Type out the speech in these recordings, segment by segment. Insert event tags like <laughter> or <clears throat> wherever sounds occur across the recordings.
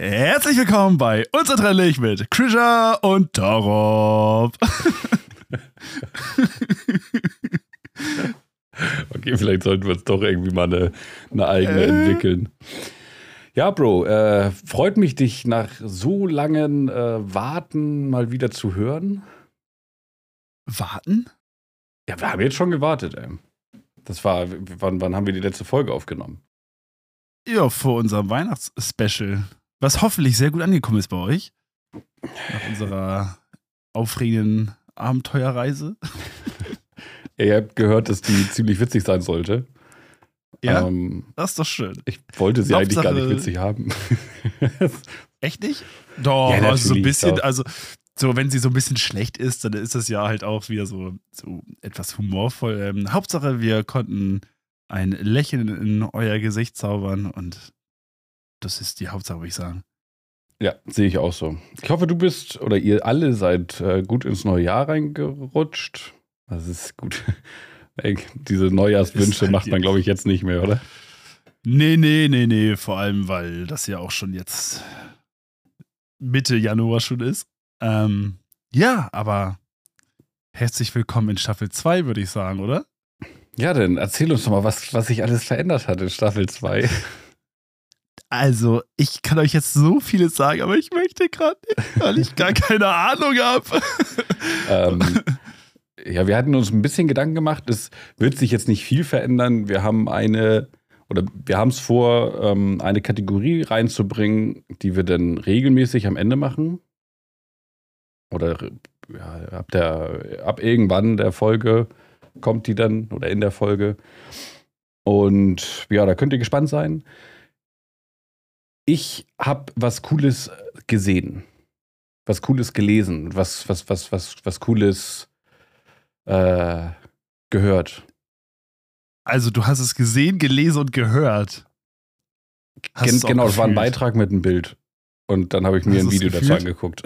Herzlich willkommen bei Unzertrennlich mit Krisha und Torop. <laughs> okay, vielleicht sollten wir uns doch irgendwie mal eine, eine eigene äh. entwickeln. Ja, Bro, äh, freut mich, dich nach so langen äh, Warten mal wieder zu hören. Warten? Ja, wir haben jetzt schon gewartet, ey. Das war, wann, wann haben wir die letzte Folge aufgenommen? Ja, vor unserem Weihnachtsspecial was hoffentlich sehr gut angekommen ist bei euch. Nach unserer aufregenden Abenteuerreise. <laughs> Ihr habt gehört, dass die ziemlich witzig sein sollte. Ja, ähm, das ist doch schön. Ich wollte sie Hauptsache, eigentlich gar nicht witzig haben. <laughs> Echt nicht? Doch, ja, also so ein bisschen, doch. also so, wenn sie so ein bisschen schlecht ist, dann ist das ja halt auch wieder so, so etwas humorvoll. Ähm, Hauptsache, wir konnten ein Lächeln in euer Gesicht zaubern und das ist die Hauptsache, würde ich sagen. Ja, sehe ich auch so. Ich hoffe, du bist oder ihr alle seid äh, gut ins neue Jahr reingerutscht. Das ist gut. <laughs> Diese Neujahrswünsche halt macht man, glaube ich, jetzt nicht mehr, oder? Nee, nee, nee, nee. Vor allem, weil das ja auch schon jetzt Mitte Januar schon ist. Ähm, ja, aber herzlich willkommen in Staffel 2, würde ich sagen, oder? Ja, dann erzähl uns doch mal, was, was sich alles verändert hat in Staffel 2. <laughs> Also, ich kann euch jetzt so vieles sagen, aber ich möchte gerade weil ich gar keine Ahnung habe. <laughs> Ähm, ja, wir hatten uns ein bisschen Gedanken gemacht. Es wird sich jetzt nicht viel verändern. Wir haben eine, oder wir haben es vor, ähm, eine Kategorie reinzubringen, die wir dann regelmäßig am Ende machen. Oder ja, ab, der, ab irgendwann der Folge kommt die dann, oder in der Folge. Und ja, da könnt ihr gespannt sein ich habe was Cooles gesehen, was Cooles gelesen, was, was, was, was, was Cooles äh, gehört. Also du hast es gesehen, gelesen und gehört. Gen genau, es war ein Beitrag mit einem Bild. Und dann habe ich mir hast ein Video dazu angeguckt.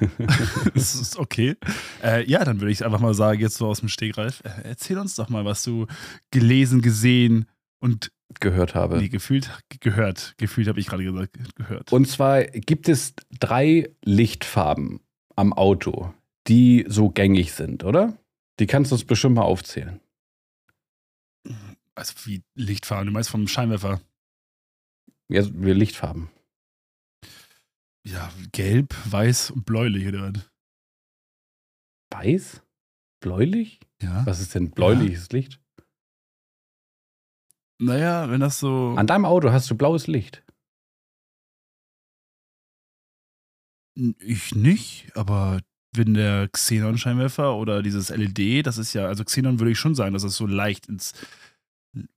<laughs> das ist okay. Äh, ja, dann würde ich einfach mal sagen, jetzt so aus dem Stegreif, äh, erzähl uns doch mal, was du gelesen, gesehen und gehört habe. Nee, gefühlt gehört. Gefühlt habe ich gerade gesagt, gehört. Und zwar gibt es drei Lichtfarben am Auto, die so gängig sind, oder? Die kannst du uns bestimmt mal aufzählen. Also wie Lichtfarben? Du meinst vom Scheinwerfer? Ja, wir Lichtfarben. Ja, gelb, weiß und bläulich, oder was? Weiß? Bläulich? Ja. Was ist denn bläuliches ja. Licht? Naja, wenn das so. An deinem Auto hast du blaues Licht. Ich nicht, aber wenn der Xenon-Scheinwerfer oder dieses LED, das ist ja, also Xenon würde ich schon sagen, dass es so leicht ins,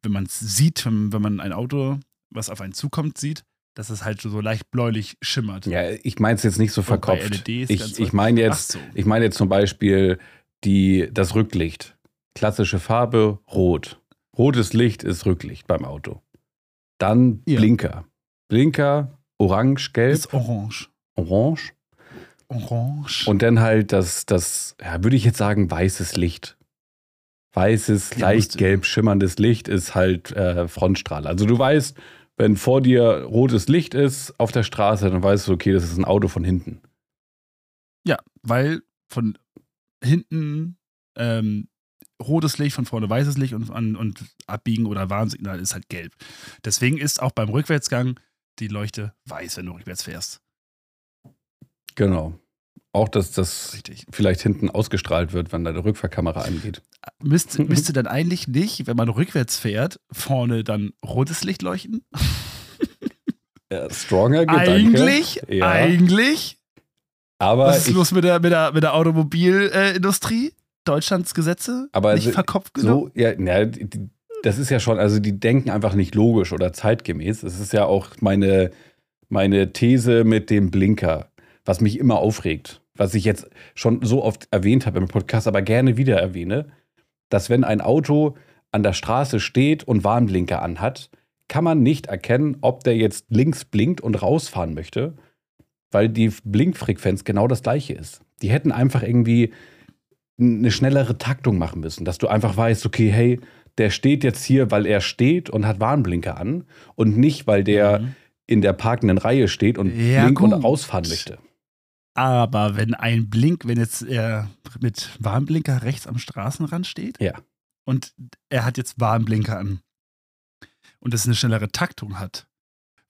wenn man es sieht, wenn, wenn man ein Auto, was auf einen zukommt, sieht, dass es halt so leicht bläulich schimmert. Ja, ich meine es jetzt nicht so verkopft. Ich, ich meine jetzt, so. ich meine jetzt zum Beispiel die, das Rücklicht. Klassische Farbe, rot. Rotes Licht ist Rücklicht beim Auto. Dann ja. Blinker. Blinker, orange, gelb. Ist orange. Orange. Orange. Und dann halt das, das ja, würde ich jetzt sagen, weißes Licht. Weißes, leicht gelb schimmerndes Licht ist halt äh, Frontstrahl. Also du weißt, wenn vor dir rotes Licht ist auf der Straße, dann weißt du, okay, das ist ein Auto von hinten. Ja, weil von hinten ähm, rotes Licht, von vorne weißes Licht und, und Abbiegen oder Warnsignal ist halt gelb. Deswegen ist auch beim Rückwärtsgang die Leuchte weiß, wenn du rückwärts fährst. Genau. Auch, dass das Richtig. vielleicht hinten ausgestrahlt wird, wenn deine Rückfahrkamera angeht. Müsste, <laughs> müsste dann eigentlich nicht, wenn man rückwärts fährt, vorne dann rotes Licht leuchten? <laughs> Ja, stronger Gedanke. Eigentlich, ja. eigentlich. Aber Was ist los mit der, mit der, mit der Automobilindustrie? Deutschlands Gesetze aber nicht verkopft genug? So, ja, na, das ist ja schon, also die denken einfach nicht logisch oder zeitgemäß. Das ist ja auch meine, meine These mit dem Blinker, was mich immer aufregt, was ich jetzt schon so oft erwähnt habe im Podcast, aber gerne wieder erwähne, dass wenn ein Auto an der Straße steht und Warnblinker anhat, kann man nicht erkennen, ob der jetzt links blinkt und rausfahren möchte, weil die Blinkfrequenz genau das gleiche ist. Die hätten einfach irgendwie eine schnellere Taktung machen müssen, dass du einfach weißt, okay, hey, der steht jetzt hier, weil er steht und hat Warnblinker an und nicht, weil der mhm. in der parkenden Reihe steht und Ja, blinkt und rausfahren möchte. Aber wenn ein Blink, wenn jetzt er mit Warnblinker rechts am Straßenrand steht Ja. und er hat jetzt Warnblinker an und es eine schnellere Taktung hat,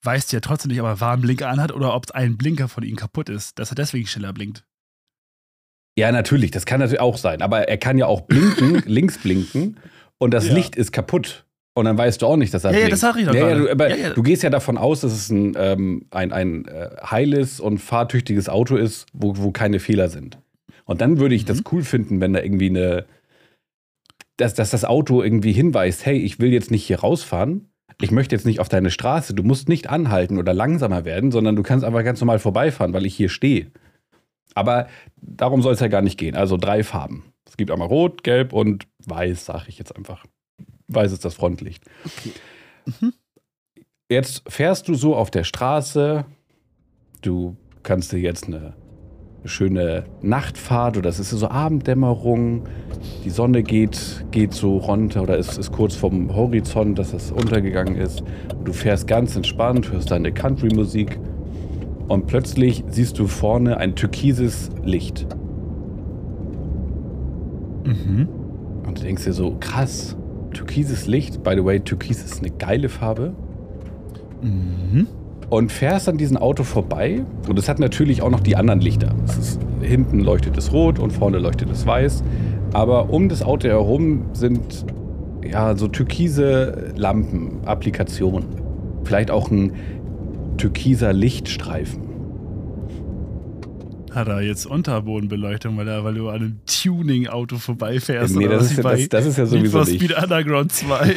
weißt du ja trotzdem nicht, ob er Warnblinker anhat oder ob ein Blinker von ihm kaputt ist, dass er deswegen schneller blinkt. Ja, natürlich, das kann natürlich auch sein. Aber er kann ja auch blinken, <coughs> links blinken und das Ja. Licht ist kaputt. Und dann weißt du auch nicht, dass er Ja, ja, blinkt. das sag ich doch ja, ja, du, aber Ja, ja. du gehst ja davon aus, dass es ein, ähm, ein, ein äh, heiles und fahrtüchtiges Auto ist, wo, wo keine Fehler sind. Und dann würde ich das Mhm. cool finden, wenn da irgendwie eine, dass, dass das Auto irgendwie hinweist, hey, ich will jetzt nicht hier rausfahren, ich möchte jetzt nicht auf deine Straße, du musst nicht anhalten oder langsamer werden, sondern du kannst einfach ganz normal vorbeifahren, weil ich hier stehe. Aber darum soll es ja gar nicht gehen. Also drei Farben. Es gibt einmal Rot, Gelb und Weiß, sage ich jetzt einfach. Weiß ist das Frontlicht. Mhm. Jetzt fährst du so auf der Straße. Du kannst dir jetzt eine schöne Nachtfahrt oder es ist so Abenddämmerung. Die Sonne geht, geht so runter oder ist, ist kurz vom Horizont, dass es untergegangen ist. Du fährst ganz entspannt, hörst deine Country-Musik und plötzlich siehst du vorne ein türkises Licht. Mhm. Und du denkst dir so, krass, türkises Licht. By the way, türkis ist eine geile Farbe. Mhm. Und fährst an diesem Auto vorbei. Und es hat natürlich auch noch die anderen Lichter. Ist, hinten leuchtet es rot und vorne leuchtet es weiß. Aber um das Auto herum sind ja so türkise Lampen, Applikationen. Vielleicht auch ein türkiser Lichtstreifen. Hat er jetzt Unterbodenbeleuchtung, weil, er, weil du an einem Tuning-Auto vorbeifährst? Nee, das ist, ja, das, das ist ja sowieso nicht. Speed Underground 2.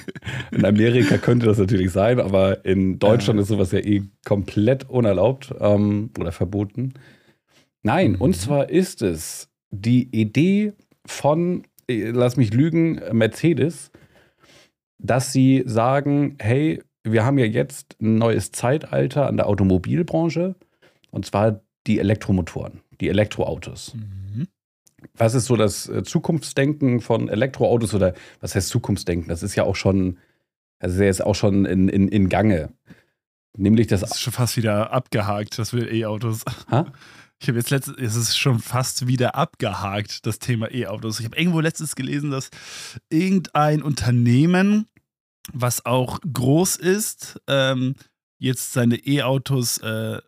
<laughs> In Amerika könnte das natürlich sein, aber in Deutschland Ja. ist sowas ja eh komplett unerlaubt ähm, oder verboten. Nein, Mhm. und zwar ist es die Idee von, äh, lass mich lügen, Mercedes, dass sie sagen, hey, wir haben ja jetzt ein neues Zeitalter an der Automobilbranche und zwar die Elektromotoren, die Elektroautos. Mhm. Was ist so das äh, Zukunftsdenken von Elektroautos oder was heißt Zukunftsdenken? Das ist ja auch schon, das ist auch schon in, in, in Gange. Nämlich das. Das ist schon fast wieder abgehakt, das mit E-Autos. Ha? Ich habe jetzt letztens, es ist schon fast wieder abgehakt, das Thema E-Autos. Ich habe irgendwo letztens gelesen, dass irgendein Unternehmen, was auch groß ist, ähm, jetzt seine E-Autos äh,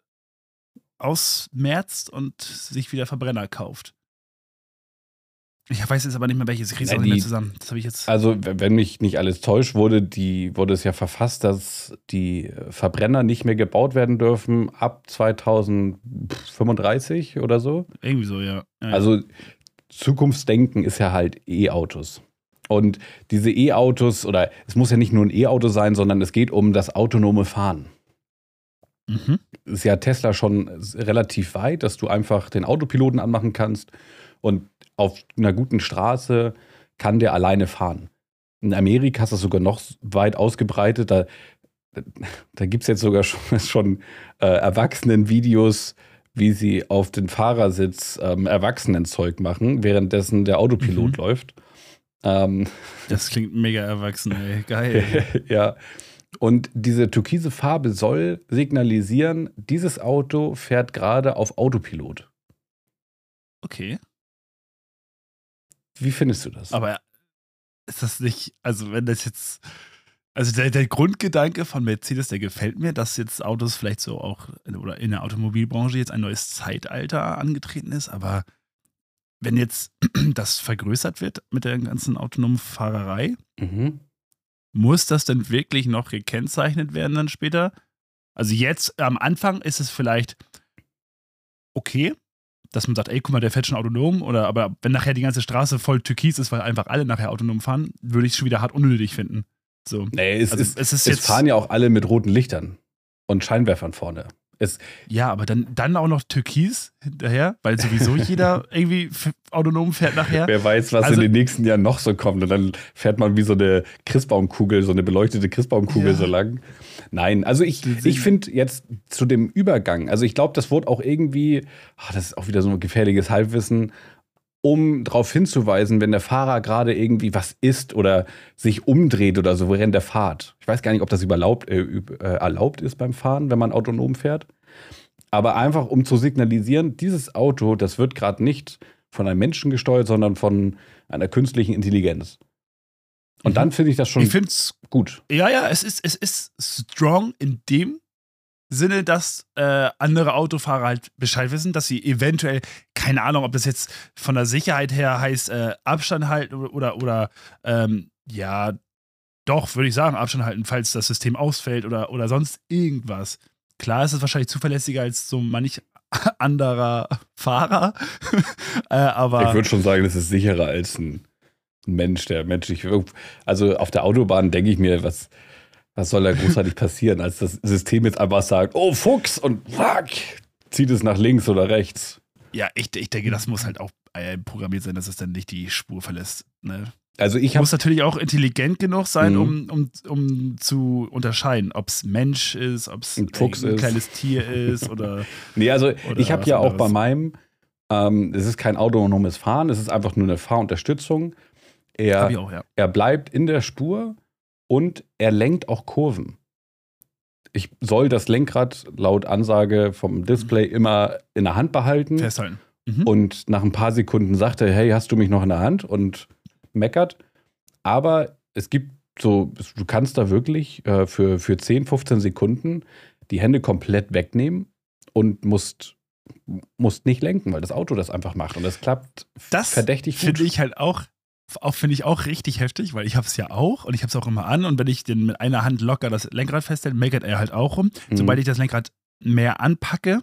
ausmerzt und sich wieder Verbrenner kauft. Ich weiß jetzt aber nicht mehr welches. Ich kriege es Nein, auch nicht mehr zusammen. Das habe ich jetzt. Also, wenn mich nicht alles täuscht, wurde, die, wurde es ja verfasst, dass die äh, Verbrenner nicht mehr gebaut werden dürfen ab 2035 oder so. irgendwie so, ja ja. Also Zukunftsdenken ist ja halt E-Autos. Und diese E-Autos, oder es muss ja nicht nur ein E-Auto sein, sondern es geht um das autonome Fahren. Mhm. Ist ja Tesla schon relativ weit, dass du einfach den Autopiloten anmachen kannst und auf einer guten Straße kann der alleine fahren. In Amerika ist das sogar noch weit ausgebreitet. Da, da gibt es jetzt sogar schon, <laughs> schon äh, Erwachsenen-Videos, wie sie auf den Fahrersitz ähm, Erwachsenenzeug machen, währenddessen der Autopilot Mhm. läuft. Ähm, Das klingt mega erwachsen, ey. Geil. <laughs> ja. Und diese türkise Farbe soll signalisieren, dieses Auto fährt gerade auf Autopilot. Okay. Wie findest du das? Aber ist das nicht, also wenn das jetzt, also der, der Grundgedanke von Mercedes, der gefällt mir, dass jetzt Autos vielleicht so auch, oder in der Automobilbranche jetzt ein neues Zeitalter angetreten ist, aber wenn jetzt <clears throat> das vergrößert wird mit der ganzen autonomen Fahrerei, mhm. muss das denn wirklich noch gekennzeichnet werden dann später? Also jetzt am Anfang ist es vielleicht okay, dass man sagt, ey, guck mal, der fährt schon autonom, oder aber wenn nachher die ganze Straße voll türkis ist, weil einfach alle nachher autonom fahren, würde ich es schon wieder hart unnötig finden. So. Nee, es, Also ist, es ist es jetzt- fahren ja auch alle mit roten Lichtern und Scheinwerfern vorne. Es, Ja, aber dann, dann auch noch türkis hinterher, weil sowieso jeder <laughs> irgendwie autonom fährt nachher. wer weiß, was Also- in den nächsten Jahren noch so kommt. Und dann fährt man wie so eine Christbaumkugel, so eine beleuchtete Christbaumkugel Ja. so lang. Nein, also ich, ich finde jetzt zu dem Übergang, also ich glaube, das wurde auch irgendwie, ah, das ist auch wieder so ein gefährliches Halbwissen, um darauf hinzuweisen, wenn der Fahrer gerade irgendwie was isst oder sich umdreht oder so während der Fahrt. Ich weiß gar nicht, ob das überlaubt, äh, äh, erlaubt ist beim Fahren, wenn man autonom fährt. Aber einfach, um zu signalisieren, dieses Auto, das wird gerade nicht von einem Menschen gesteuert, sondern von einer künstlichen Intelligenz. Und mhm. dann finde ich das schon ich find's, gut. Ja, ja, es ist, es ist strong in dem Sinne, dass äh, andere Autofahrer halt Bescheid wissen, dass sie eventuell, keine Ahnung, ob das jetzt von der Sicherheit her heißt, äh, Abstand halten oder, oder ähm, ja, doch, würde ich sagen, Abstand halten, falls das System ausfällt oder, oder sonst irgendwas. Klar ist es wahrscheinlich zuverlässiger als so manch <laughs> anderer Fahrer, <laughs> äh, aber. Ich würde schon sagen, es ist sicherer als ein Mensch, der menschlich. Also auf der Autobahn denke ich mir, was was soll da großartig passieren, als das System jetzt einfach sagt, oh Fuchs und fuck, zieht es nach links oder rechts. Ja, ich, ich denke, das muss halt auch äh, programmiert sein, dass es dann nicht die Spur verlässt. Ne? Also ich muss natürlich auch intelligent genug sein, mhm. um, um, um zu unterscheiden, ob es Mensch ist, ob es ein, Fuchs ein kleines Tier ist oder. <laughs> nee, also oder ich habe ja auch bei meinem, ähm, es ist kein autonomes Fahren, es ist einfach nur eine Fahrunterstützung. Er, auch, ja. er bleibt in der Spur und er lenkt auch Kurven. Ich soll das Lenkrad laut Ansage vom Display mhm. immer in der Hand behalten. Festhalten. Mhm. Und nach ein paar Sekunden sagt er, hey, hast du mich noch in der Hand? Und meckert. Aber es gibt so, du kannst da wirklich äh, für, für 10, 15 Sekunden die Hände komplett wegnehmen und musst, musst nicht lenken, weil das Auto das einfach macht. Und das klappt das verdächtig gut. Das finde ich halt auch auch finde ich auch richtig heftig, weil ich habe es ja auch und ich habe es auch immer an und wenn ich den mit einer Hand locker das Lenkrad festhält, meckert er halt auch rum. Mhm. Sobald ich das Lenkrad mehr anpacke,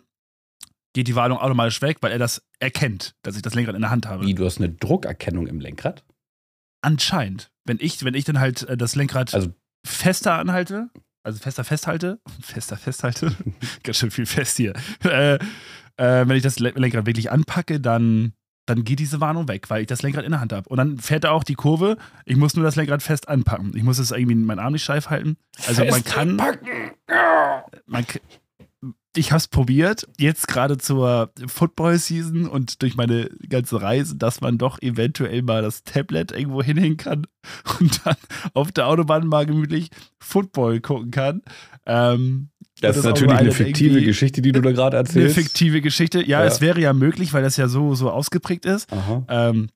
geht die Warnung automatisch weg, weil er das erkennt, dass ich das Lenkrad in der Hand habe. Wie, du hast eine Druckerkennung im Lenkrad? Anscheinend. Wenn ich, wenn ich dann halt äh, das Lenkrad also, fester anhalte, also fester festhalte, <laughs> fester festhalte, <laughs> ganz schön viel fest hier. Äh, äh, wenn ich das Lenkrad wirklich anpacke, dann dann geht diese Warnung weg, weil ich das Lenkrad in der Hand habe. Und dann fährt er auch die Kurve. Ich muss nur das Lenkrad fest anpacken. Ich muss es irgendwie in meinen Arm nicht steif halten. Also fest man kann. Man, ich habe es probiert, jetzt gerade zur Football-Season und durch meine ganze Reise, dass man doch eventuell mal das Tablet irgendwo hinhängen kann <laughs> und dann auf der Autobahn mal gemütlich Football gucken kann. Ähm, das, das ist natürlich eine fiktive Geschichte, die du da gerade erzählst. Eine fiktive Geschichte. Ja, ja, es wäre ja möglich, weil das ja so, so ausgeprägt ist. Ähm,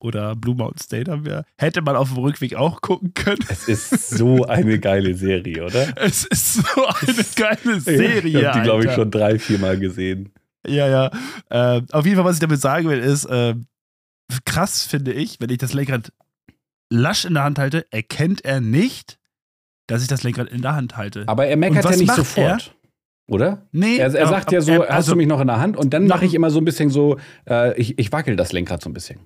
oder Blue Mountain State haben wir. Hätte man auf dem Rückweg auch gucken können. Es ist so eine geile Serie, oder? <laughs> Es ist so eine geile Serie. Ich habe die, glaube ich, schon drei, vier Mal gesehen. Ja, ja. Äh, auf jeden Fall, was ich damit sagen will, ist, äh, krass finde ich, wenn ich das Lenkrad lasch in der Hand halte, erkennt er nicht, dass ich das Lenkrad in der Hand halte. Aber er meckert ja nicht sofort. Er? Oder? Nee. Er, er sagt ja so, er, also, hast du mich noch in der Hand? Und dann mache ich immer so ein bisschen so, äh, ich, ich wackel das Lenkrad so ein bisschen.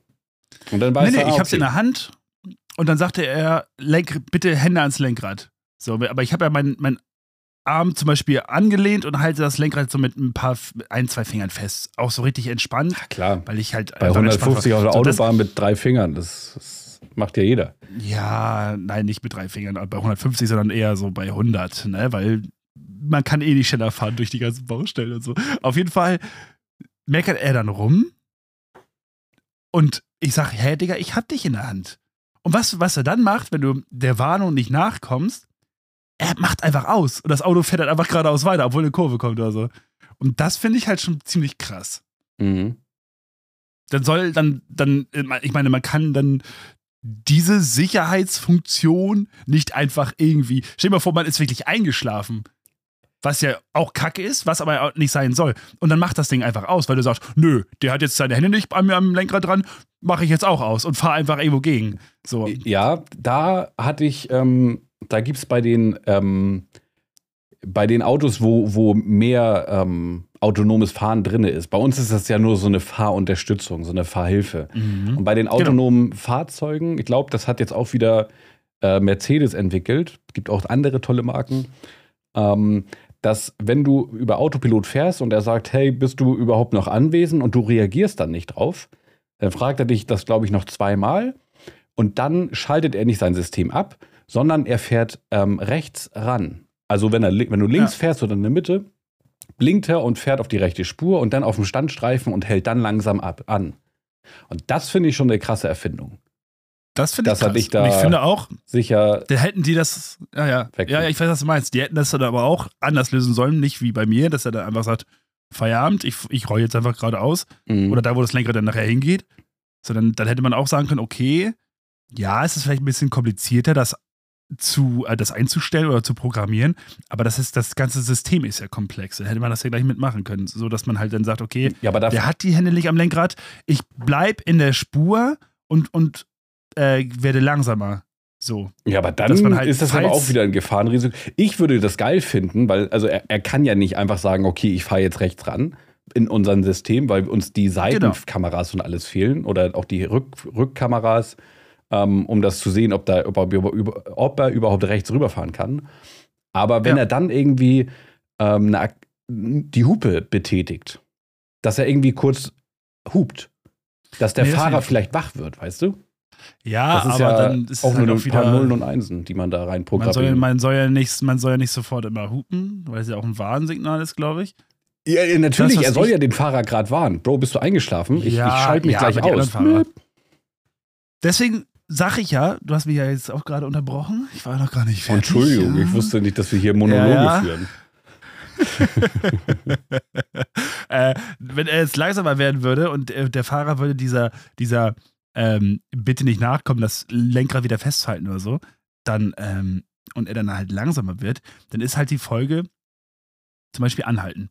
Und dann weiß nee, nee, er, ich hab's in der Hand und dann sagte er, lenk, bitte Hände ans Lenkrad. So, aber ich habe ja meinen mein Arm zum Beispiel angelehnt und halte das Lenkrad so mit ein paar, ein, zwei Fingern fest. Auch so richtig entspannt. Ja, klar. Weil ich halt. Bei 150 auf der Autobahn mit drei Fingern, das, das, macht ja jeder. Ja, nein, nicht mit drei Fingern, bei 150, sondern eher so bei 100, ne? Weil man kann eh nicht schneller fahren durch die ganzen Baustellen und so. Auf jeden Fall meckert er dann rum und ich sage, hä, Digga, ich hab dich in der Hand. Und was, was er dann macht, wenn du der Warnung nicht nachkommst, er macht einfach aus. Und das Auto fährt halt einfach geradeaus weiter, obwohl eine Kurve kommt oder so. Und das finde ich halt schon ziemlich krass. Mhm. Dann soll dann, dann, ich meine, man kann dann diese Sicherheitsfunktion nicht einfach irgendwie. Stell dir mal vor, man ist wirklich eingeschlafen was ja auch kacke ist, was aber auch nicht sein soll. Und dann macht das Ding einfach aus, weil du sagst, nö, der hat jetzt seine Hände nicht an mir am Lenkrad dran, mache ich jetzt auch aus und fahre einfach irgendwo gegen. So. Ja, da hatte ich, ähm, da gibt es bei den, ähm, bei den Autos, wo, wo mehr ähm, autonomes Fahren drin ist. Bei uns ist das ja nur so eine Fahrunterstützung, so eine Fahrhilfe. Mhm. Und bei den genau. autonomen genau. Fahrzeugen, ich glaube, das hat jetzt auch wieder äh, Mercedes entwickelt. Es gibt auch andere tolle Marken. Ähm, dass wenn du über Autopilot fährst und er sagt, hey, bist du überhaupt noch anwesend und du reagierst dann nicht drauf, dann fragt er dich das, glaube ich, noch zweimal und dann schaltet er nicht sein System ab, sondern er fährt ähm, rechts ran. Also wenn, er, wenn du links ja. fährst oder in der Mitte, blinkt er und fährt auf die rechte Spur und dann auf dem Standstreifen und hält dann langsam ab an. Und das finde ich schon eine krasse Erfindung. Das finde ich krass. Ich, da ich finde auch, sicher. Da hätten die das, ja, ja, ja, ich weiß, was du meinst. Die hätten das dann aber auch anders lösen sollen, nicht wie bei mir, dass er dann einfach sagt, Feierabend, ich, ich roll jetzt einfach geradeaus. Mhm. Oder da, wo das Lenkrad dann nachher hingeht. Sondern dann hätte man auch sagen können, okay, ja, es ist vielleicht ein bisschen komplizierter, das zu, äh, das einzustellen oder zu programmieren, aber das ist, das ganze System ist ja komplex. Dann hätte man das ja gleich mitmachen können, so dass man halt dann sagt, okay, ja, der hat die Hände nicht am Lenkrad, ich bleib in der Spur und, und äh, werde langsamer. So. Ja, aber dann halt ist das aber auch wieder ein Gefahrenrisiko. Ich würde das geil finden, weil, also er, er kann ja nicht einfach sagen, okay, ich fahre jetzt rechts ran in unserem System, weil uns die genau. Seitenkameras genau. und alles fehlen oder auch die Rück, Rückkameras, ähm, um das zu sehen, ob, da, ob, er, ob er überhaupt rechts rüberfahren kann. Aber wenn ja. er dann irgendwie ähm, eine, die Hupe betätigt, dass er irgendwie kurz hupt, dass der nee, Fahrer vielleicht wach wird, weißt du? Ja, aber ja dann ist auch es halt nur ein wieder, paar Nullen und Einsen, die man da rein programmiert. Man, man, soll ja nicht, man soll ja nicht sofort immer hupen, weil es ja auch ein Warnsignal ist, glaube ich. Ja, natürlich, das, er soll ja den Fahrer gerade warnen. Bro, bist du eingeschlafen? Ich, ja, ich schalte mich gleich aus. Deswegen sage ich ja, du hast mich ja jetzt auch gerade unterbrochen. Ich war noch gar nicht fertig. Entschuldigung, ich wusste nicht, dass wir hier Monologe führen. <laughs> äh, wenn er jetzt langsamer werden würde und äh, der Fahrer würde dieser, dieser ähm, bitte nicht nachkommen, das Lenkrad wieder festhalten oder so, dann ähm, und er dann halt langsamer wird, dann ist halt die Folge zum Beispiel anhalten.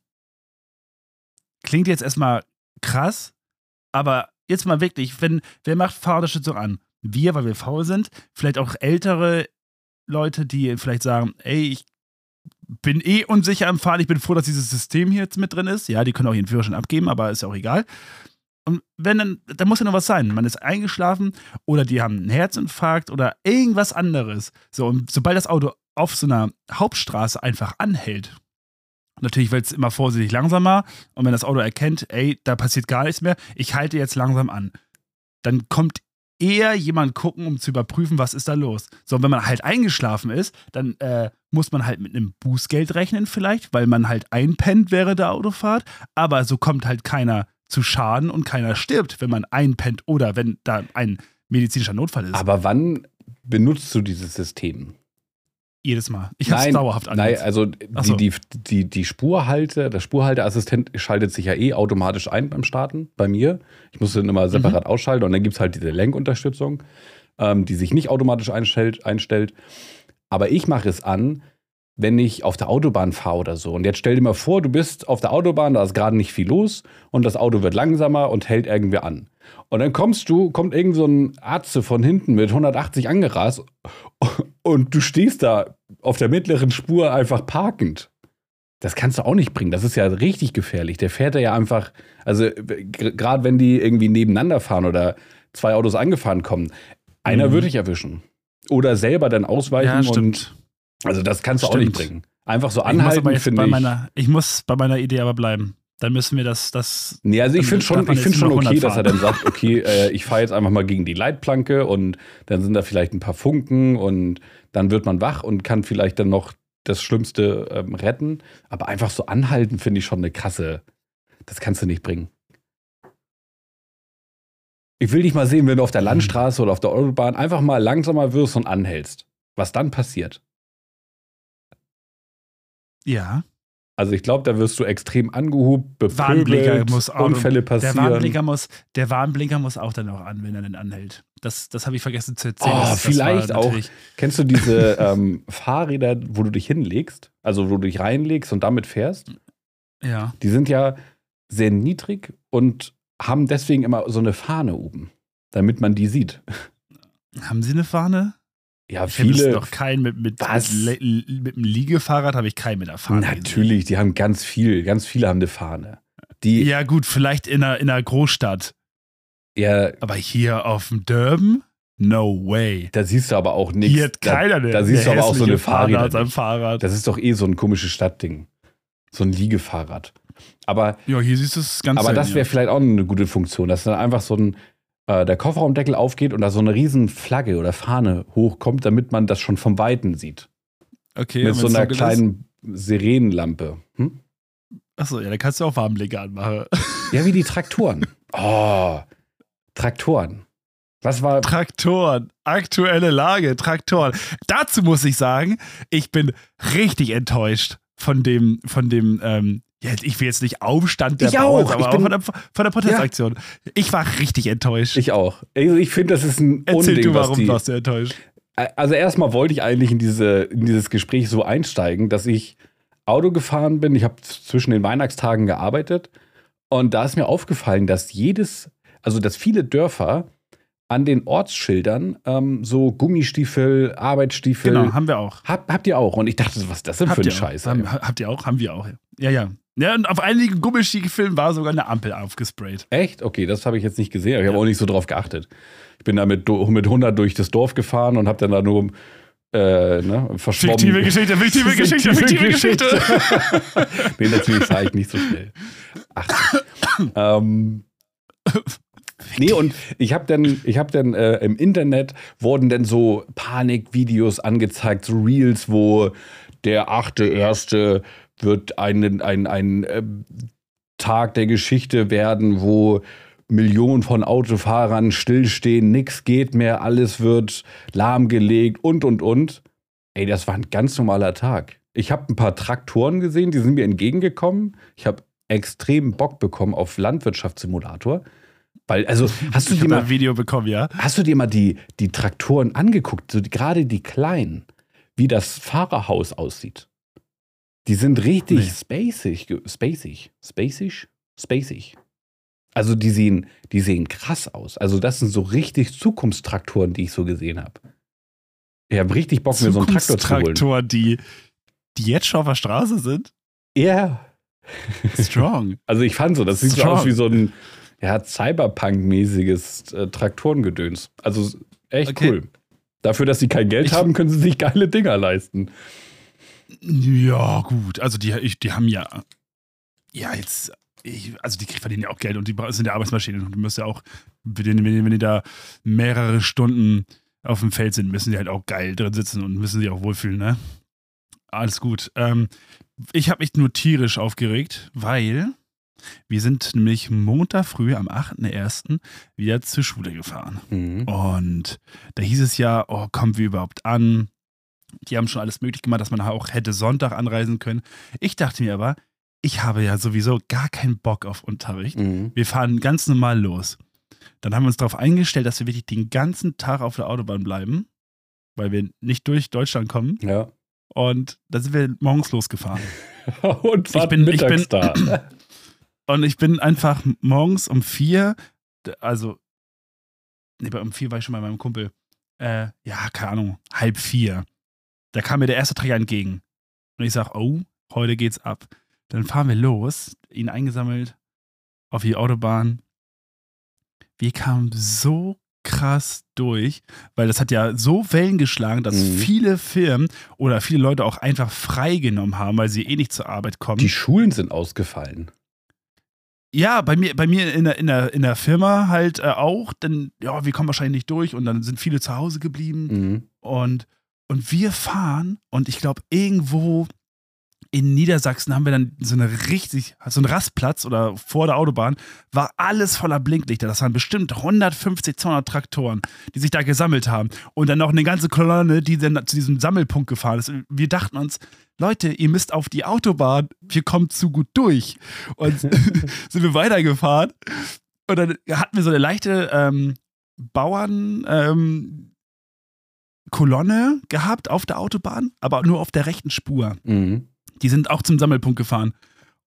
Klingt jetzt erstmal krass, aber jetzt mal wirklich, wenn, wer macht Fahrunterstützung an? Wir, weil wir faul sind, vielleicht auch ältere Leute, die vielleicht sagen, ey, ich bin eh unsicher am Fahren, ich bin froh, dass dieses System hier jetzt mit drin ist. Ja, die können auch ihren Führerschein abgeben, aber ist ja auch egal. Und wenn dann, da muss ja noch was sein. Man ist eingeschlafen oder die haben einen Herzinfarkt oder irgendwas anderes. So, und sobald das Auto auf so einer Hauptstraße einfach anhält, natürlich wird es immer vorsichtig langsamer und wenn das Auto erkennt, ey, da passiert gar nichts mehr, ich halte jetzt langsam an, dann kommt eher jemand gucken, um zu überprüfen, was ist da los. So, und wenn man halt eingeschlafen ist, dann äh, muss man halt mit einem Bußgeld rechnen vielleicht, weil man halt einpennt während der Autofahrt, aber so kommt halt keiner zu Schaden und keiner stirbt, wenn man einpennt oder wenn da ein medizinischer Notfall ist. Aber wann benutzt du dieses System? Jedes Mal. Ich habe es dauerhaft an. Nein, also die, so. die, die, die Spurhalte, der Spurhalteassistent schaltet sich ja eh automatisch ein beim Starten, bei mir. Ich muss den immer separat mhm. ausschalten und dann gibt es halt diese Lenkunterstützung, ähm, die sich nicht automatisch einstellt, einstellt. Aber ich mache es an, wenn ich auf der Autobahn fahre oder so. Und jetzt stell dir mal vor, du bist auf der Autobahn, da ist gerade nicht viel los und das Auto wird langsamer und hält irgendwie an. Und dann kommst du, kommt irgend so ein Arzt von hinten mit 180 angerast und du stehst da auf der mittleren Spur einfach parkend. Das kannst du auch nicht bringen. Das ist ja richtig gefährlich. Der fährt ja einfach, also gerade wenn die irgendwie nebeneinander fahren oder zwei Autos angefahren kommen, einer mhm. würde ich erwischen. Oder selber dann ausweichen ja, und also das kannst du Stimmt. auch nicht bringen. Einfach so anhalten, finde ich. Meiner, ich muss bei meiner Idee aber bleiben. Dann müssen wir das. das nee, also ich finde schon, ich find schon okay, dass er dann sagt, okay, äh, ich fahre jetzt einfach mal gegen die Leitplanke und dann sind da vielleicht ein paar Funken und dann wird man wach und kann vielleicht dann noch das Schlimmste ähm, retten. Aber einfach so anhalten, finde ich schon eine krasse. Das kannst du nicht bringen. Ich will dich mal sehen, wenn du auf der mhm. Landstraße oder auf der Autobahn einfach mal langsamer wirst und anhältst. Was dann passiert. Ja. Also ich glaube, da wirst du extrem angehobt, bepöbelt, Unfälle passieren. Der Warnblinker, muss, der Warnblinker muss auch dann auch an, wenn er dann anhält. Das, das habe ich vergessen zu erzählen. Oh, das, vielleicht das auch. Kennst du diese <laughs> ähm, Fahrräder, wo du dich hinlegst? Also wo du dich reinlegst und damit fährst? Ja. Die sind ja sehr niedrig und haben deswegen immer so eine Fahne oben, damit man die sieht. Haben sie eine Fahne? Ja, ich viele. noch keinen mit, mit, was? mit, mit einem Liegefahrrad habe ich keinen mit der Fahne. Natürlich, gesehen. die haben ganz viel, ganz viele haben eine Fahne. Die, ja, gut, vielleicht in einer, in einer Großstadt. Ja. Aber hier auf dem Durban? No way. Da siehst du aber auch nichts. Hier hat keiner Da, da siehst du aber auch so eine Fahrrad. Fahrrad. Das ist doch eh so ein komisches Stadtding. So ein Liegefahrrad. Aber. Ja, hier siehst du es ganz Aber das wäre vielleicht auch eine gute Funktion, dass dann einfach so ein, äh, der Kofferraumdeckel aufgeht und da so eine riesen Flagge oder Fahne hochkommt, damit man das schon vom Weiten sieht. Okay. Mit so einer kleinen Sirenenlampe. Hm? Achso, ja, dann kannst du auch Warnblinker anmachen. Ja, wie die Traktoren. <laughs> Oh. Traktoren. Was war. Traktoren. Aktuelle Lage. Traktoren. Dazu muss ich sagen, ich bin richtig enttäuscht von dem, von dem, ähm, ja, ich will jetzt nicht Aufstand der ich Bauern, auch. aber Ich bin- von der, von der Protestaktion. Ich war richtig enttäuscht. Ich auch. Also ich finde, das ist ein Erzähl Unding, du, warum die, warst du enttäuscht? Also erstmal wollte ich eigentlich in, diese, in dieses Gespräch so einsteigen, dass ich Auto gefahren bin. Ich habe zwischen den Weihnachtstagen gearbeitet und da ist mir aufgefallen, dass jedes, also dass viele Dörfer an den Ortsschildern ähm, so Gummistiefel, Arbeitsstiefel. Genau, haben wir auch. Hab, habt ihr auch? Und ich dachte, was ist das denn für Habt ein ihr, Scheiß? Haben, habt ihr auch? Haben wir auch. Ja, ja. Ja, und auf einigen Gummistiefeln war sogar eine Ampel aufgesprayt. Echt? Okay, das habe ich jetzt nicht gesehen. Ich habe auch nicht so drauf geachtet. Ich bin da mit, mit 100 durch das Dorf gefahren und habe dann da nur äh, ne, verschwommen. Fiktive Geschichte, fiktive <laughs> Geschichte, fiktive Geschichte. nee, natürlich fahre ich nicht so schnell. Ach. ähm, nee, und ich habe dann, ich hab dann äh, im Internet wurden dann so Panikvideos angezeigt, so Reels, wo der achte Erste wird ein, ein, ein äh, Tag der Geschichte werden, wo Millionen von Autofahrern stillstehen, nichts geht mehr, alles wird lahmgelegt und und und. Ey, das war ein ganz normaler Tag. Ich habe ein paar Traktoren gesehen, die sind mir entgegengekommen. Ich habe extrem Bock bekommen auf Landwirtschaftssimulator. Weil, also, hast du dir mal, ein Video bekommen, ja. hast du dir mal die, die Traktoren angeguckt, so die, gerade die kleinen, wie das Fahrerhaus aussieht? Die sind richtig Nee. spacig, spacig, spacig, spacig. Also die sehen, die sehen krass aus. Also das sind so richtig Zukunftstraktoren, die ich so gesehen habe. Ich habe richtig Bock, mir so einen Traktor zu holen. Zukunftstraktor, die, die jetzt schon auf der Straße sind. Ja. Strong. <laughs> Also ich fand so, das sieht so Strong. aus wie so ein ja, Cyberpunk-mäßiges äh, Traktorengedöns. Also echt Okay. cool. Dafür, dass sie kein Geld Ich- haben, können sie sich geile Dinger leisten. Ja, gut. Also die, ich, die haben ja, ja jetzt, ich, also die verdienen ja auch Geld und die sind ja Arbeitsmaschinen und die müssen ja auch, wenn die, wenn die- wenn die da mehrere Stunden auf dem Feld sind, müssen die halt auch geil drin sitzen und müssen sich auch wohlfühlen, ne? Alles gut. Ähm, ich habe mich nur tierisch aufgeregt, weil wir sind nämlich Montag früh am 8.1. wieder zur Schule gefahren. Mhm. Und da hieß es ja, oh, kommen wir überhaupt an? Die haben schon alles möglich gemacht, dass man auch hätte Sonntag anreisen können. Ich dachte mir aber, ich habe ja sowieso gar keinen Bock auf Unterricht. Mhm. Wir fahren ganz normal los. Dann haben wir uns darauf eingestellt, dass wir wirklich den ganzen Tag auf der Autobahn bleiben, weil wir nicht durch Deutschland kommen. Ja. Und da sind wir morgens losgefahren. <laughs> Und warten bin- ich bin- da. <clears throat> Und ich bin einfach morgens um vier, also, nee, um vier war ich schon bei meinem Kumpel. Äh, ja, keine Ahnung, halb vier. Da kam mir der erste Träger entgegen. Und ich sag, oh, heute geht's ab. Dann fahren wir los, ihn eingesammelt auf die Autobahn. Wir kamen so krass durch, weil das hat ja so Wellen geschlagen, dass Mhm. viele Firmen oder viele Leute auch einfach freigenommen haben, weil sie eh nicht zur Arbeit kommen. Die Schulen sind ausgefallen. Ja, bei mir, bei mir in der, in der, in der Firma halt äh, auch, denn ja, wir kommen wahrscheinlich nicht durch und dann sind viele zu Hause geblieben Mhm. und, und wir fahren und ich glaube irgendwo in Niedersachsen haben wir dann so eine richtig, so einen Rastplatz oder vor der Autobahn, war alles voller Blinklichter. Das waren bestimmt 150, 200 Traktoren, die sich da gesammelt haben. Und dann noch eine ganze Kolonne, die dann zu diesem Sammelpunkt gefahren ist. Wir dachten uns, Leute, ihr müsst auf die Autobahn, wir kommen zu gut durch. Und <laughs> sind wir weitergefahren. Und dann hatten wir so eine leichte ähm, Bauern, ähm, Kolonne gehabt auf der Autobahn, aber nur auf der rechten Spur. Mhm. Die sind auch zum Sammelpunkt gefahren.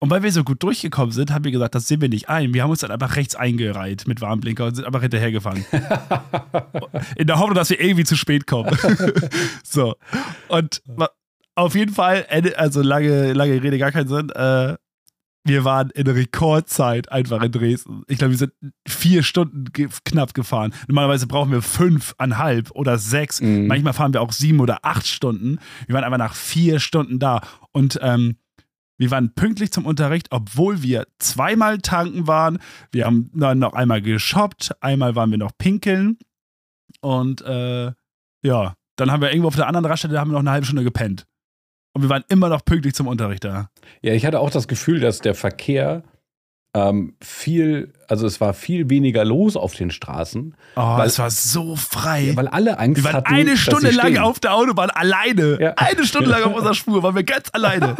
Und weil wir so gut durchgekommen sind, haben wir gesagt, das sehen wir nicht ein. Wir haben uns dann einfach rechts eingereiht mit Warnblinker und sind einfach hinterhergefahren. <laughs> In der Hoffnung, dass wir irgendwie zu spät kommen. <laughs> so. Und auf jeden Fall, also lange, lange Rede, gar keinen Sinn. Äh, wir waren in Rekordzeit einfach in Dresden. Ich glaube, wir sind vier Stunden ge knapp gefahren. Normalerweise brauchen wir fünfeinhalb oder sechs. Mhm. Manchmal fahren wir auch sieben oder acht Stunden. Wir waren einfach nach vier Stunden da. Und ähm, wir waren pünktlich zum Unterricht, obwohl wir zweimal tanken waren. Wir haben dann noch einmal geshoppt, einmal waren wir noch pinkeln. Und äh, ja, dann haben wir irgendwo auf der anderen Raststätte, haben wir noch eine halbe Stunde gepennt. Und wir waren immer noch pünktlich zum Unterricht da. Ja, ich hatte auch das Gefühl, dass der Verkehr ähm, viel, also es war viel weniger los auf den Straßen. Oh, weil, es war so frei. Weil alle Angst wir waren hatten. eine Stunde lang auf der Autobahn alleine. Ja. Eine Stunde lang auf unserer Spur waren wir ganz alleine.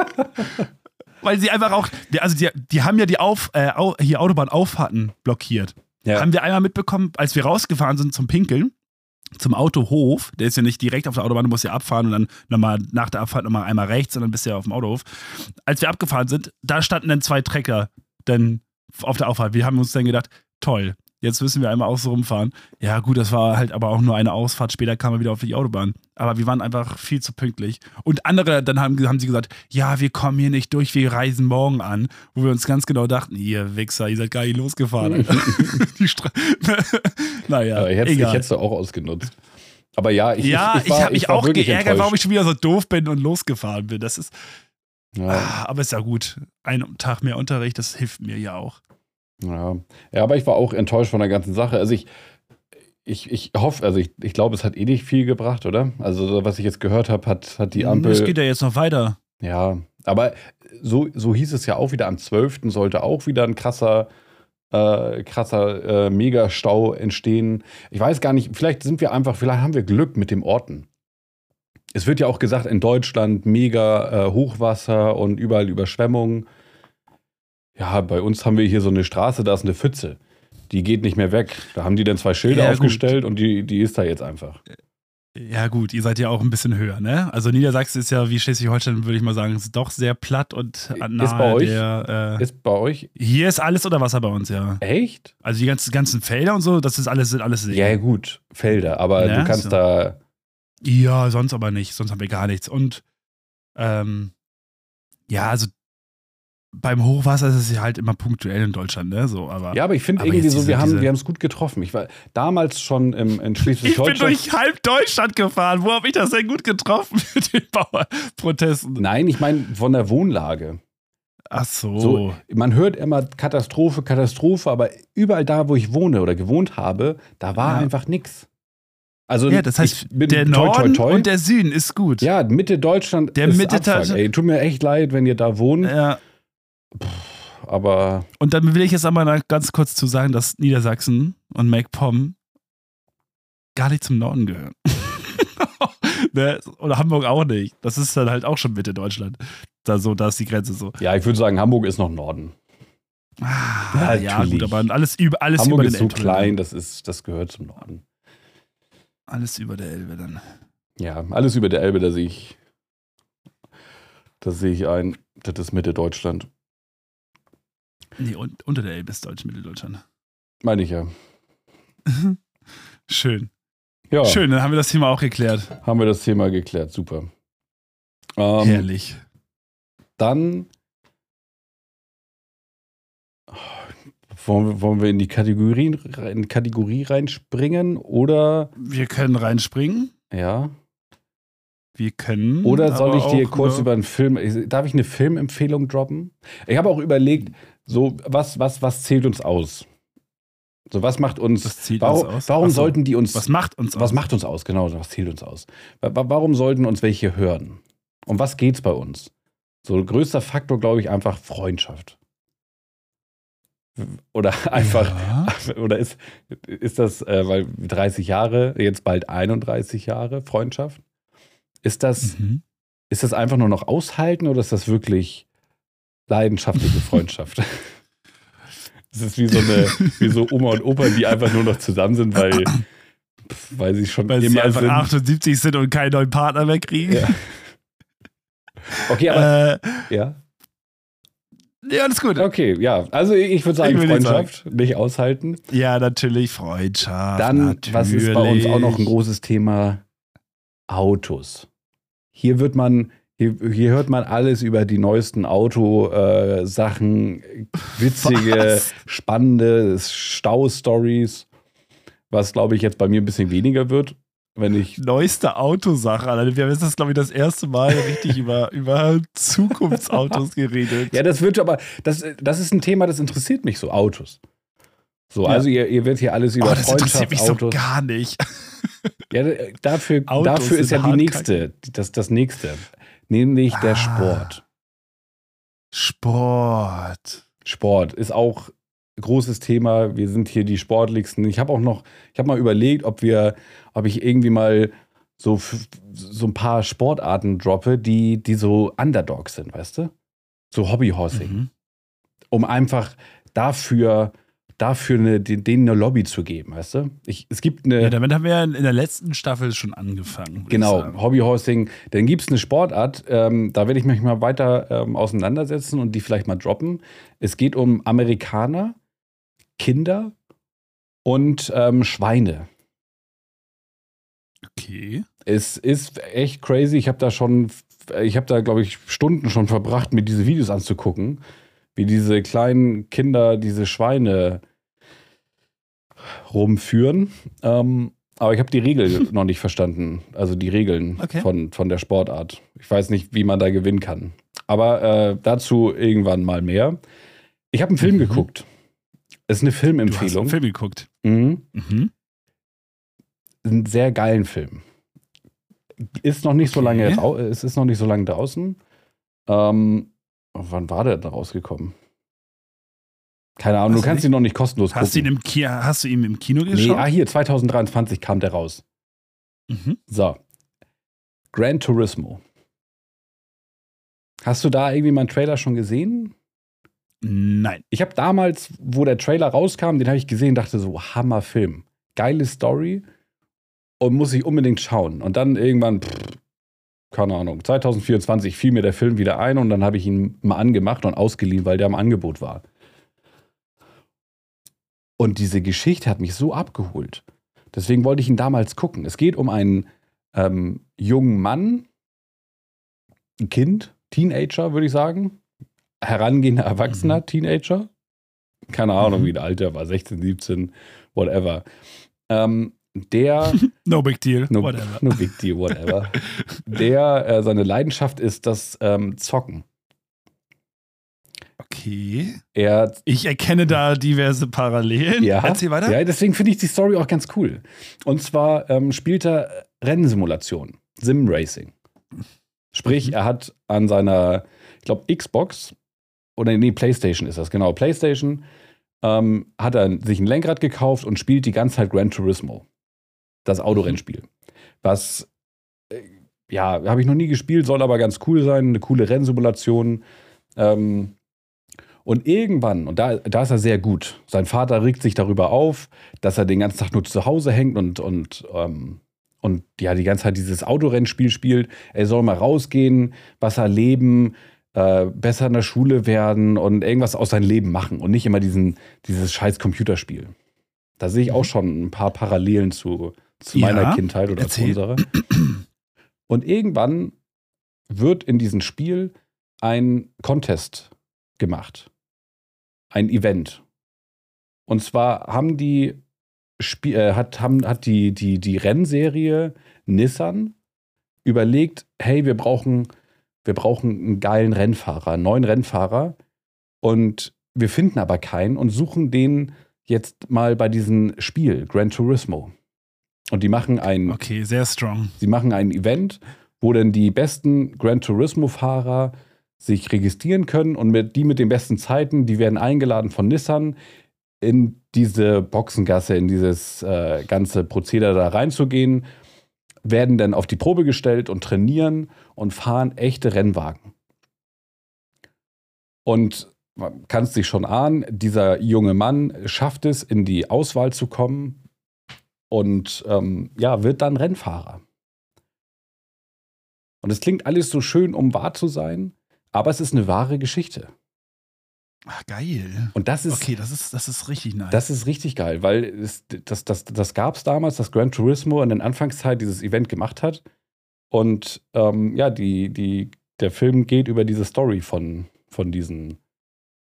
<laughs> weil sie einfach auch, also die, die haben ja die auf, äh, hier Autobahnauffahrten blockiert. Ja. Haben wir einmal mitbekommen, als wir rausgefahren sind zum Pinkeln, zum Autohof, der ist ja nicht direkt auf der Autobahn, du musst ja abfahren und dann nochmal nach der Abfahrt nochmal einmal rechts und dann bist du ja auf dem Autohof. Als wir abgefahren sind, da standen dann zwei Trecker dann auf der Auffahrt. Wir haben uns dann gedacht, toll, jetzt müssen wir einmal außen rumfahren. Ja, gut, das war halt aber auch nur eine Ausfahrt. Später kamen wir wieder auf die Autobahn. Aber wir waren einfach viel zu pünktlich. Und andere, dann haben, haben sie gesagt, ja, wir kommen hier nicht durch, wir reisen morgen an. Wo wir uns ganz genau dachten, ihr Wichser, ihr seid gar nicht losgefahren. <laughs> <laughs> die Stra <laughs> naja, Aber ich hätte es auch ausgenutzt. Aber ja, ich, ja, ich, ich, war, habe mich ich auch geärgert, enttäuscht. warum ich schon wieder so doof bin und losgefahren bin. Das ist, Ja, ah, aber ist ja gut. Ein Tag mehr Unterricht, das hilft mir ja auch. Ja. ja, aber ich war auch enttäuscht von der ganzen Sache. Also ich, ich, ich hoffe, also ich, ich glaube, es hat eh nicht viel gebracht, oder? Also was ich jetzt gehört habe, hat, hat die Ampel. Es geht ja jetzt noch weiter. Ja, aber so, so hieß es ja auch wieder, am 12. sollte auch wieder ein krasser, äh, krasser äh, Megastau entstehen. Ich weiß gar nicht, vielleicht sind wir einfach, vielleicht haben wir Glück mit dem Orten. Es wird ja auch gesagt, in Deutschland mega äh, Hochwasser und überall Überschwemmungen. Ja, bei uns haben wir hier so eine Straße, da ist eine Pfütze. Die geht nicht mehr weg. Da haben die dann zwei Schilder Ja, gut. aufgestellt und die, die ist da jetzt einfach. Ja, gut, ihr seid ja auch ein bisschen höher, ne? Also Niedersachsen ist ja wie Schleswig-Holstein, würde ich mal sagen, ist doch sehr platt und nahe bei euch? der. Äh, Ist bei euch hier ist alles unter Wasser bei uns, ja. echt? Also die ganzen, ganzen Felder und so, das ist alles, sind alles Seen. Ja, gut, Felder, aber Ja, du kannst so. da. Ja, sonst aber nicht. Sonst haben wir gar nichts. Und ähm, ja, also beim Hochwasser ist es ja halt immer punktuell in Deutschland, ne? So, aber Ja, aber ich finde irgendwie so, diese- wir haben es gut getroffen. Ich war damals schon im, in ich bin Schleswig-Holstein. durch halb Deutschland gefahren. Wo habe ich das denn gut getroffen <laughs> mit den Bauernprotesten? Nein, ich meine von der Wohnlage. Ach so. So, man hört immer Katastrophe, Katastrophe, aber überall da, wo ich wohne oder gewohnt habe, da war Ja. einfach nichts. Also ja, das heißt, ich bin der toi, Norden toi, toi. und der Süden ist gut. ja, Mitte Deutschland Der ist Mitte Abfuck, Deutschland- ey. Tut mir echt leid, wenn ihr da wohnt, Ja. Aber Und dann will ich jetzt einmal ganz kurz zu sagen, dass Niedersachsen und MacPom gar nicht zum Norden gehören. <laughs> ne? Oder Hamburg auch nicht. Das ist dann halt auch schon Mitte Deutschland. Da, so, da ist die Grenze so. ja, ich würde sagen, Hamburg ist noch Norden. Ah, ja, natürlich. gut, aber alles über, alles Hamburg über ist den so Elbe. klein, das, ist, das gehört zum Norden. Alles über der Elbe dann. Ja, alles über der Elbe, da sehe ich, da sehe ich ein, das ist Mitte Deutschland. Nee, und, unter der Elbe ist Deutsch, Mitteldeutschland. Meine ich ja. <laughs> Schön. Ja, Schön, dann haben wir das Thema auch geklärt. haben wir das Thema geklärt, super. Ähm, Herrlich. dann wollen wir, wollen wir in die Kategorien in Kategorie reinspringen oder Wir können reinspringen. ja Wir können. oder soll ich dir kurz über einen Film darf ich eine Filmempfehlung droppen? Ich habe auch überlegt, so was was was zählt uns aus? So was macht uns zieht warum, uns aus. warum so. sollten die uns Was macht uns Was aus? macht uns aus? Genau, was zählt uns aus? Wa- wa- Warum sollten uns welche hören? Um was geht's bei uns? So größter Faktor, glaube ich, einfach Freundschaft. Oder <laughs> einfach, Ja. oder ist, ist das, äh, weil 30 Jahre, jetzt bald 31 Jahre Freundschaft? Ist das, Mhm. ist das einfach nur noch aushalten oder ist das wirklich leidenschaftliche Freundschaft? Es ist wie so eine, wie so Oma und Opa, die einfach nur noch zusammen sind, weil, weil sie schon Weil sie immer einfach sind. 78 sind und keinen neuen Partner mehr kriegen. Ja. Okay, aber Äh, ja. ja, alles gut. Okay, ja. Also ich würde sagen, Ich Freundschaft, nicht aushalten. Ja, natürlich Freundschaft. Dann, natürlich. was ist bei uns auch noch ein großes Thema? Autos. Hier wird man, hier, hier hört man alles über die neuesten Auto-Sachen, witzige, <laughs> Was? spannende Stau-Stories, was glaube ich jetzt bei mir ein bisschen weniger wird, wenn ich. neueste Autosache. Alter. Wir haben jetzt das, glaube ich, das erste Mal richtig über, <laughs> über Zukunftsautos geredet. Ja, das wird aber, das, das ist ein Thema, das interessiert mich so, Autos. So, Ja. also ihr, ihr wird hier alles über oh, das interessiert Freundschaft, mich so Autos. gar nicht. Ja, dafür, Autos dafür ist ja die nächste, das, das nächste. Nämlich der Ah. Sport. Sport. Sport Sport ist auch großes Thema. Wir sind hier die sportlichsten. Ich habe auch noch, ich habe mal überlegt, ob wir, ob ich irgendwie mal so, so ein paar Sportarten droppe, die, die so Underdogs sind, weißt du? So Hobbyhorsing. Mhm. Um einfach dafür dafür eine, denen eine Lobby zu geben, weißt du? Ich, es gibt eine. Ja, damit haben wir in der letzten Staffel schon angefangen. Genau, Hobbyhorsing. Dann gibt es eine Sportart, ähm, da werde ich mich mal weiter ähm, auseinandersetzen und die vielleicht mal droppen. Es geht um Amerikaner, Kinder und ähm, Schweine. Okay. Es ist echt crazy. Ich habe da schon, ich habe da, glaube ich, Stunden schon verbracht, mir diese Videos anzugucken wie diese kleinen Kinder diese Schweine rumführen. Ähm, aber ich habe die Regel <laughs> noch nicht verstanden. Also die Regeln okay. von, von der Sportart. Ich weiß nicht, wie man da gewinnen kann. Aber äh, dazu irgendwann mal mehr. Ich habe einen Film mhm. geguckt. Es ist eine Filmempfehlung. Du hast einen Film geguckt. Mhm. Mhm. Einen sehr geilen Film. Ist noch nicht okay. so lange, es ist noch nicht so lange draußen. Ähm, Wann war der da rausgekommen? Keine Ahnung, hast du kannst ihn noch nicht kostenlos hast gucken. Ihn im Ki hast du ihn im Kino geschaut? Nee, ah, hier, 2023 kam der raus. Mhm. So. Gran Turismo. Hast du da irgendwie meinen Trailer schon gesehen? Nein. Ich habe damals, wo der Trailer rauskam, den habe ich gesehen, dachte so, Hammerfilm. Geile Story und muss ich unbedingt schauen. Und dann irgendwann, pff, keine Ahnung, 2024 fiel mir der Film wieder ein und dann habe ich ihn mal angemacht und ausgeliehen, weil der im Angebot war. Und diese Geschichte hat mich so abgeholt. Deswegen wollte ich ihn damals gucken. Es geht um einen ähm, jungen Mann, ein Kind, Teenager, würde ich sagen. Herangehender Erwachsener, mhm. Teenager. Keine Ahnung, mhm. wie der Alter war, 16, 17, whatever. Ähm, der. <laughs> no big deal, no, whatever. No big deal, whatever. <laughs> der, äh, seine Leidenschaft ist das ähm, Zocken. Okay. Er, ich erkenne da diverse Parallelen. Ja, Erzähl weiter. Ja, deswegen finde ich die Story auch ganz cool. Und zwar ähm, spielt er Rennsimulation, Sim Racing. Sprich, mhm. er hat an seiner, ich glaube, Xbox oder nee, PlayStation ist das, genau, PlayStation, ähm, hat er sich ein Lenkrad gekauft und spielt die ganze Zeit Gran Turismo das Autorennspiel. Was, äh, ja, habe ich noch nie gespielt, soll aber ganz cool sein, eine coole Rennsimulation. Ähm, und irgendwann, und da, da ist er sehr gut, sein Vater regt sich darüber auf, dass er den ganzen Tag nur zu Hause hängt und, und, ähm, und ja, die ganze Zeit dieses Autorennspiel spielt. Er soll mal rausgehen, was erleben, äh, besser in der Schule werden und irgendwas aus seinem Leben machen und nicht immer diesen, dieses scheiß Computerspiel. Da sehe ich auch mhm. schon ein paar Parallelen zu, zu ja, meiner Kindheit oder erzähl. zu unserer. Und irgendwann wird in diesem Spiel ein Contest gemacht. Ein Event. Und zwar haben die Spiel, äh, hat, haben, hat die, die, die Rennserie Nissan überlegt, hey, wir brauchen, wir brauchen einen geilen Rennfahrer, einen neuen Rennfahrer. Und wir finden aber keinen und suchen den jetzt mal bei diesem Spiel, Gran Turismo. Und die machen ein. Okay, sehr strong. Sie machen ein Event, wo dann die besten Gran Turismo-Fahrer sich registrieren können und mit, die mit den besten Zeiten, die werden eingeladen von Nissan in diese Boxengasse, in dieses äh, ganze Prozedere da reinzugehen, werden dann auf die Probe gestellt und trainieren und fahren echte Rennwagen. Und man kann es sich schon ahnen, dieser junge Mann schafft es, in die Auswahl zu kommen und ähm, ja, wird dann Rennfahrer. Und es klingt alles so schön, um wahr zu sein, aber es ist eine wahre Geschichte. Ach, geil. Und das ist. Okay, das ist, das ist richtig nice. Das ist richtig geil, weil es, das, das, das gab es damals, dass Gran Turismo in der Anfangszeit dieses Event gemacht hat. Und ähm, ja, die, die, der Film geht über diese Story von, von diesen,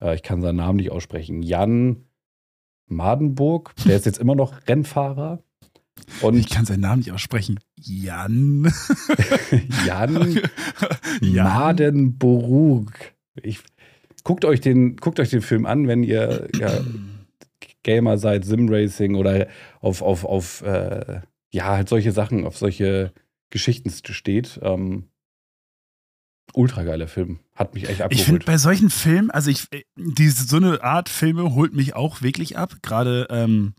äh, ich kann seinen Namen nicht aussprechen, Jan Madenburg. Der ist jetzt immer noch Rennfahrer. Und ich kann seinen Namen nicht aussprechen. Jan. <laughs> Jan, <laughs> Jan. Madenburg. Ich, guckt, euch den, guckt euch den Film an, wenn ihr ja, Gamer seid, Simracing oder auf, auf, auf äh, ja, halt solche Sachen, auf solche Geschichten steht. Ähm, Ultra geiler Film. Hat mich echt abgeholt. Ich finde bei solchen Filmen, also ich, diese, so eine Art Filme holt mich auch wirklich ab. Gerade ähm,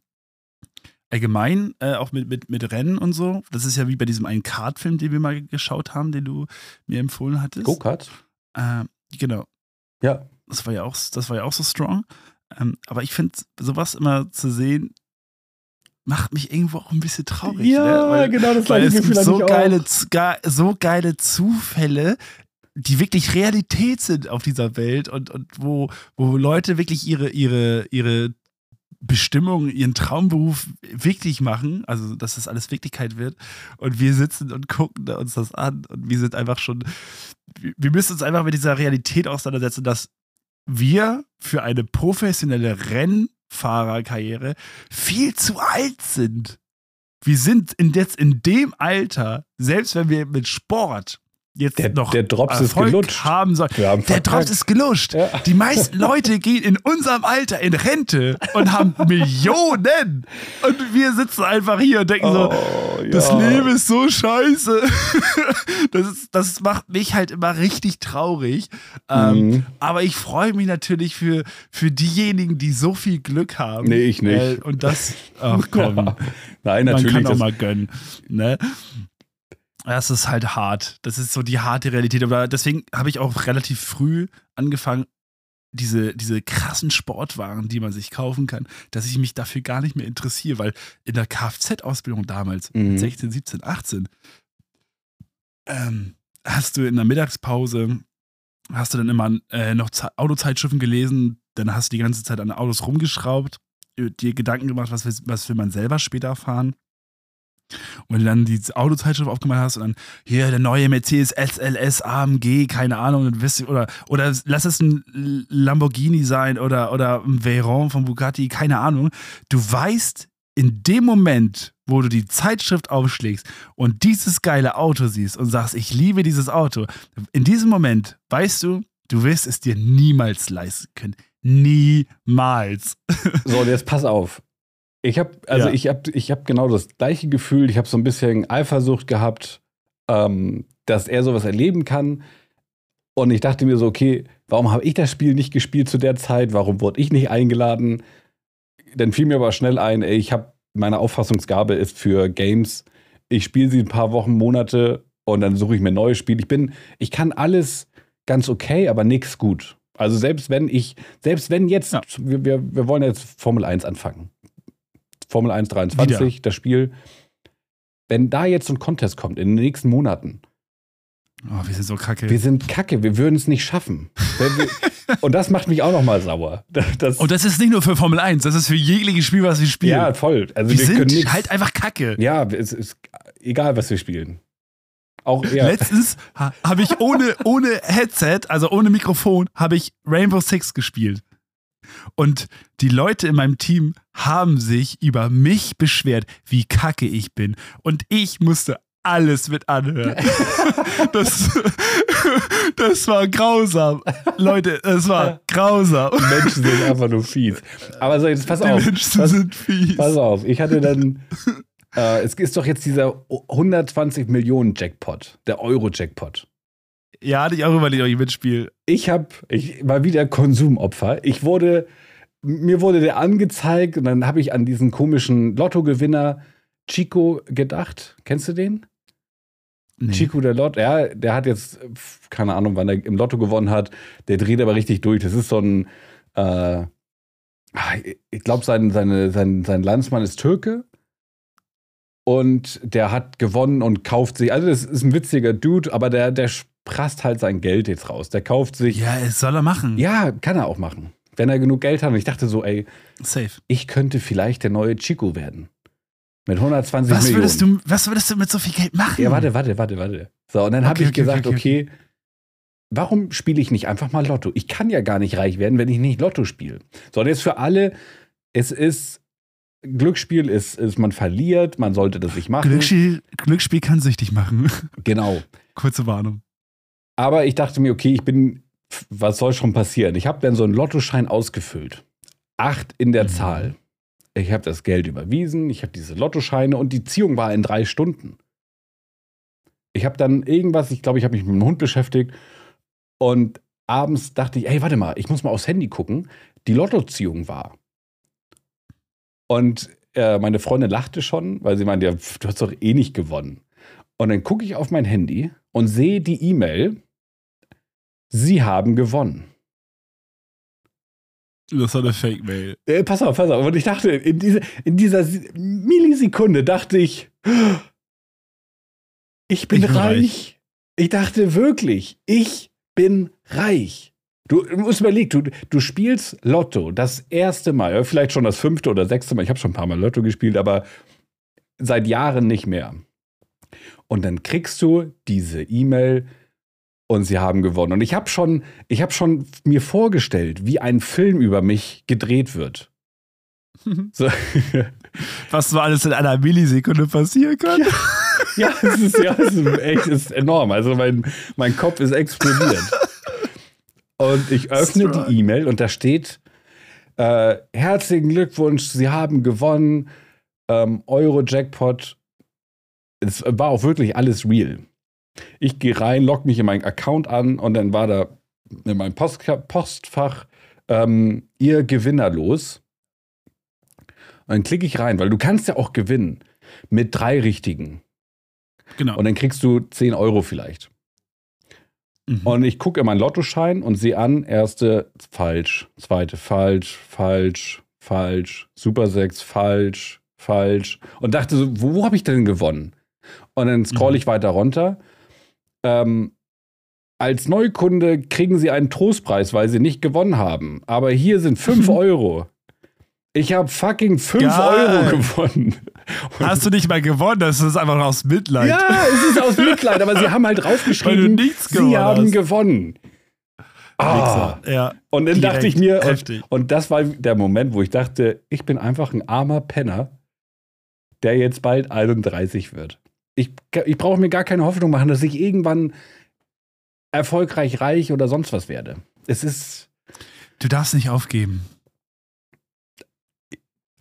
allgemein, äh, auch mit, mit, mit Rennen und so. Das ist ja wie bei diesem einen Kart-Film, den wir mal geschaut haben, den du mir empfohlen hattest. Go-Kart? Äh, genau. Ja. Das war ja auch, das war ja auch so strong. Ähm, aber ich finde, sowas immer zu sehen, macht mich irgendwo auch ein bisschen traurig. Ja, ne? weil, genau das gleiche Gefühl so geile, so geile Zufälle, die wirklich Realität sind auf dieser Welt und, und wo, wo Leute wirklich ihre, ihre, ihre Bestimmung, ihren Traumberuf wirklich machen, also dass das alles Wirklichkeit wird. Und wir sitzen und gucken uns das an und wir sind einfach schon, wir müssen uns einfach mit dieser Realität auseinandersetzen, dass wir für eine professionelle Rennfahrerkarriere viel zu alt sind. Wir sind in jetzt in dem Alter, selbst wenn wir mit Sport jetzt der, noch der Drops Erfolg ist gelutscht. haben soll. Der Drops ist gelutscht. Ja. Die meisten Leute gehen in unserem Alter in Rente und haben <laughs> Millionen. Und wir sitzen einfach hier und denken oh, so, ja. das Leben ist so scheiße. <laughs> Das, ist, das macht mich halt immer richtig traurig. Ähm, mhm. Aber ich freue mich natürlich für, für diejenigen, die so viel Glück haben. Nee, ich nicht. Äh, und das, ach <laughs> komm. Ja. Nein, natürlich. Man kann auch mal gönnen. Ne? Das ist halt hart. Das ist so die harte Realität. Aber deswegen habe ich auch relativ früh angefangen, diese, diese krassen Sportwaren, die man sich kaufen kann, dass ich mich dafür gar nicht mehr interessiere, weil in der Kfz-Ausbildung damals, mhm. 16, 17, 18, ähm, hast du in der Mittagspause, hast du dann immer äh, noch Autozeitschriften gelesen, dann hast du die ganze Zeit an Autos rumgeschraubt, dir Gedanken gemacht, was, was will man selber später fahren. Und wenn du dann die Autozeitschrift aufgemacht hast und dann hier der neue Mercedes SLS AMG, keine Ahnung, oder, oder lass es ein Lamborghini sein oder, oder ein Veyron von Bugatti, keine Ahnung. Du weißt in dem Moment, wo du die Zeitschrift aufschlägst und dieses geile Auto siehst und sagst, ich liebe dieses Auto, in diesem Moment weißt du, du wirst es dir niemals leisten können. Niemals. So, und jetzt pass auf. Ich habe also ja. ich habe ich habe genau das gleiche Gefühl. Ich habe so ein bisschen Eifersucht gehabt, ähm, dass er sowas erleben kann. Und ich dachte mir so, okay, warum habe ich das Spiel nicht gespielt zu der Zeit? Warum wurde ich nicht eingeladen? Dann fiel mir aber schnell ein, ey, ich habe meine Auffassungsgabe ist für Games. Ich spiele sie ein paar Wochen, Monate und dann suche ich mir neue Spiele. Ich bin, ich kann alles ganz okay, aber nichts gut. Also selbst wenn ich, selbst wenn jetzt, ja. wir, wir, wir wollen jetzt Formel 1 anfangen. Formel 1 23, Wieder. das Spiel. Wenn da jetzt so ein Contest kommt in den nächsten Monaten. Oh, wir sind so kacke. Wir sind kacke, wir würden es nicht schaffen. <laughs> und das macht mich auch nochmal sauer. <laughs> Das und das ist nicht nur für Formel 1, das ist für jegliches Spiel, was wir spielen. Ja, voll. Also wir, wir sind nix, halt einfach kacke. Ja, es ist egal, was wir spielen. Auch, ja. Letztens habe ich ohne, <laughs> ohne Headset, also ohne Mikrofon, habe ich Rainbow Six gespielt. Und die Leute in meinem Team haben sich über mich beschwert, wie kacke ich bin. Und ich musste alles mit anhören. <laughs> Das, das war grausam. Leute, das war grausam. Die Menschen sind einfach nur fies. Aber so, jetzt pass Die auf. Die Menschen pass, sind fies. Pass auf, ich hatte dann. Äh, es ist doch jetzt dieser 120 Millionen Jackpot, der Euro-Jackpot. Ja, hatte ich auch überlegt, ob ich mitspiele. Ich habe, ich war wieder Konsumopfer. Ich wurde, mir wurde der angezeigt und dann habe ich an diesen komischen Lottogewinner Chico gedacht. Kennst du den? Nee. Chico der Lotto, ja, der hat jetzt, keine Ahnung, wann er im Lotto gewonnen hat. Der dreht aber richtig durch. Das ist so ein, äh, ich glaube, sein, seine, sein, sein Landsmann ist Türke. Und der hat gewonnen und kauft sich, also das ist ein witziger Dude, aber der, der prasst halt sein Geld jetzt raus. Der kauft sich. Ja, es soll er machen. Ja, kann er auch machen. Wenn er genug Geld hat. Und ich dachte so, ey, Safe. ich könnte vielleicht der neue Chico werden. Mit 120 was Millionen. Würdest du, was würdest du mit so viel Geld machen? Ja, warte, warte, warte, warte. So, und dann okay, habe ich okay, gesagt, okay, okay, warum spiele ich nicht einfach mal Lotto? Ich kann ja gar nicht reich werden, wenn ich nicht Lotto spiele. So, und jetzt für alle, es ist Glücksspiel ist, ist, man verliert, man sollte das nicht machen. Glücksspiel, Glücksspiel kann süchtig machen. Genau. <laughs> Kurze Warnung. Aber ich dachte mir, okay, ich bin, was soll schon passieren? Ich habe dann so einen Lottoschein ausgefüllt. Acht in der mhm. Zahl. Ich habe das Geld überwiesen, ich habe diese Lottoscheine und die Ziehung war in drei Stunden. Ich habe dann irgendwas, ich glaube, ich habe mich mit dem Hund beschäftigt Und abends dachte ich, ey, warte mal, ich muss mal aufs Handy gucken. Die Lottoziehung war. Und äh, meine Freundin lachte schon, weil sie meinte, ja, du hast doch eh nicht gewonnen. Und dann gucke ich auf mein Handy und sehe die E-Mail, sie haben gewonnen. Das war eine Fake-Mail. Äh, pass auf, pass auf. Und ich dachte, in, diese, in dieser Millisekunde dachte ich, ich bin, ich bin reich. reich. Ich dachte wirklich, ich bin reich. Du musst überlegen, du, du spielst Lotto das erste Mal, vielleicht schon das fünfte oder sechste Mal. Ich habe schon ein paar Mal Lotto gespielt, aber seit Jahren nicht mehr. Und dann kriegst du diese E-Mail und sie haben gewonnen. Und ich habe schon, ich habe schon mir vorgestellt, wie ein Film über mich gedreht wird. So. Was so alles in einer Millisekunde passieren kann. Ja, ja, es ist, ja, es ist echt es ist enorm. Also mein, mein Kopf ist explodiert. Und ich öffne Strong. die E-Mail und da steht: äh, Herzlichen Glückwunsch, Sie haben gewonnen. Ähm, Euro-Jackpot. Es war auch wirklich alles real. Ich gehe rein, logge mich in meinen Account an und dann war da in meinem Post Postfach ähm, Ihr Gewinner los. Und dann klicke ich rein, weil du kannst ja auch gewinnen mit drei richtigen. Genau. Und dann kriegst du 10 Euro vielleicht. Mhm. Und ich gucke in meinen Lottoschein und sehe an, erste falsch, zweite falsch, falsch, falsch, Super 6 falsch, falsch. Und dachte so, wo, wo habe ich denn gewonnen? Und dann scroll mhm. ich weiter runter. Ähm, als Neukunde kriegen Sie einen Trostpreis, weil Sie nicht gewonnen haben. Aber hier sind 5 <laughs> Euro. Ich habe fucking 5 Euro gewonnen. Und Hast du nicht mal gewonnen? Das ist einfach aus Mitleid. Ja, es ist aus Mitleid, aber sie haben halt <laughs> draufgeschrieben, sie haben hast. gewonnen. Ah. Ja, und dann dachte ich mir, und, und, das war der Moment, wo ich dachte, ich bin einfach ein armer Penner, der jetzt bald 31 wird. Ich, ich brauche mir gar keine Hoffnung machen, dass ich irgendwann erfolgreich, reich oder sonst was werde. Es ist. Du darfst nicht aufgeben.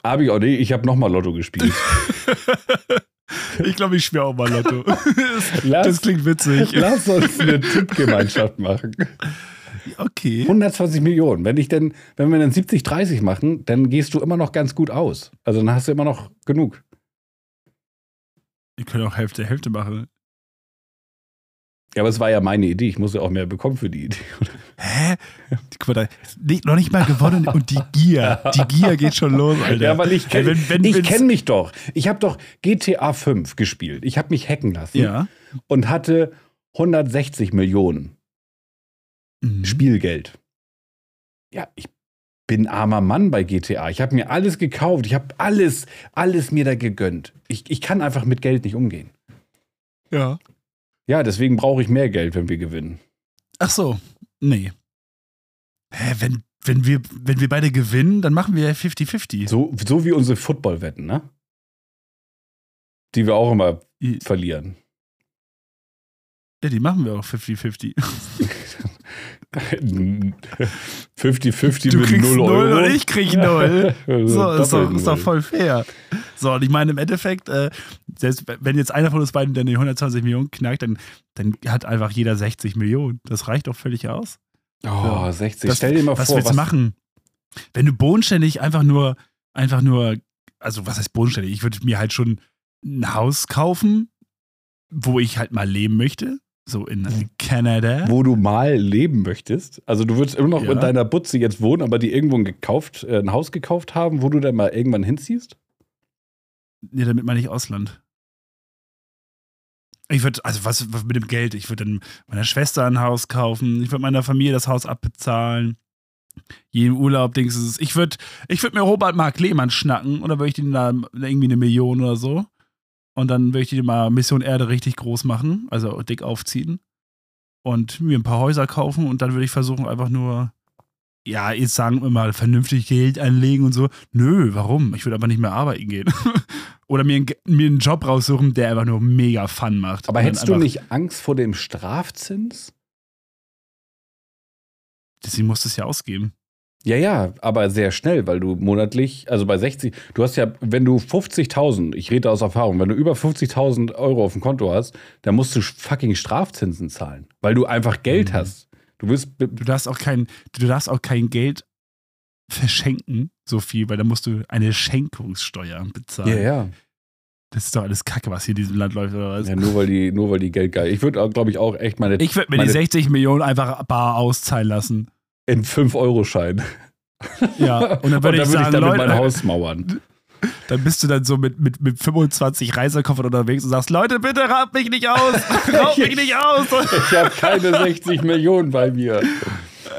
Habe ich auch nicht. Ich habe nochmal Lotto gespielt. <laughs> ich glaube, ich spiele auch mal Lotto. <laughs> das, lass, das klingt witzig. Lass uns eine Tippgemeinschaft machen. Okay. 120 Millionen. Wenn ich denn, wenn wir dann 70-30 machen, dann gehst du immer noch ganz gut aus. Also dann hast du immer noch genug. Wir können auch Hälfte Hälfte machen. Ja, aber es war ja meine Idee. Ich muss ja auch mehr bekommen für die Idee. Hä? Nicht, noch nicht mal gewonnen und die Gier. Die Gier geht schon los, Alter. Ja, weil ich kenne kenn mich doch. Ich habe doch GTA 5 gespielt. Ich habe mich hacken lassen ja. und hatte 160 Millionen mhm. Spielgeld. Ja, ich bin armer Mann bei GTA. Ich habe mir alles gekauft. Ich habe alles, alles mir da gegönnt. Ich, ich kann einfach mit Geld nicht umgehen. Ja. Ja, deswegen brauche ich mehr Geld, wenn wir gewinnen. Ach so, nee. Hä, wenn, wenn, wir, wenn wir beide gewinnen, dann machen wir 50-50. So, so wie unsere Footballwetten, ne? Die wir auch immer I verlieren. Ja, die machen wir auch 50-50. <laughs> <laughs> 50-50 mit 0 Euro. und ich krieg 0. <laughs> so, ist doch, ist doch voll fair. So, und ich meine, im Endeffekt, äh, selbst wenn jetzt einer von uns beiden dann die 120 Millionen knackt, dann, dann hat einfach jeder 60 Millionen. Das reicht doch völlig aus. Oh, ja. 60. Das, Stell dir mal was vor. Willst was willst du machen? Wenn du bodenständig einfach nur, einfach nur, also was heißt bodenständig? Ich würde mir halt schon ein Haus kaufen, wo ich halt mal leben möchte. So in Kanada. Wo du mal leben möchtest. Also du würdest immer noch ja. in deiner Butze jetzt wohnen, aber die irgendwo ein, gekauft, äh, ein Haus gekauft haben, wo du dann mal irgendwann hinziehst? Nee, damit meine ich Ausland. Ich würde, also was, was, mit dem Geld? Ich würde dann meiner Schwester ein Haus kaufen. Ich würde meiner Familie das Haus abbezahlen. Jeden Urlaub, denkst du, ich würde ich würd mir Robert Mark Lehmann schnacken dann würde ich den da irgendwie eine Million oder so. Und dann würde ich die mal Mission Erde richtig groß machen, also dick aufziehen. Und mir ein paar Häuser kaufen und dann würde ich versuchen, einfach nur, ja, jetzt sagen wir mal, vernünftig Geld anlegen und so. Nö, warum? Ich würde einfach nicht mehr arbeiten gehen. <laughs> Oder mir, mir einen Job raussuchen, der einfach nur mega Fun macht. Aber hättest du nicht Angst vor dem Strafzins? Deswegen musst du es ja ausgeben. Ja, ja, aber sehr schnell, weil du monatlich, also bei 60, du hast ja, wenn du 50.000, ich rede aus Erfahrung, wenn du über 50.000 Euro auf dem Konto hast, dann musst du fucking Strafzinsen zahlen, weil du einfach Geld mhm. hast. Du wirst. Du darfst auch kein, du darfst auch kein Geld verschenken, so viel, weil dann musst du eine Schenkungssteuer bezahlen. Ja, ja. Das ist doch alles Kacke, was hier in diesem Land läuft, oder was? Ja, nur weil die, nur weil die Geld geil. Ich würde, glaube ich, auch echt meine. Ich würde mir meine, die 60 Millionen einfach bar auszahlen lassen. In 5-Euro-Schein. Ja, und dann <laughs> würde Und dann ich würde sagen, ich damit Leute, mein Haus mauern. <laughs> dann bist du dann so mit, mit, mit 25 Reisekoffern unterwegs und sagst, Leute, bitte raubt mich nicht aus, <laughs> raubt mich nicht aus. Ich habe keine 60 Millionen bei mir.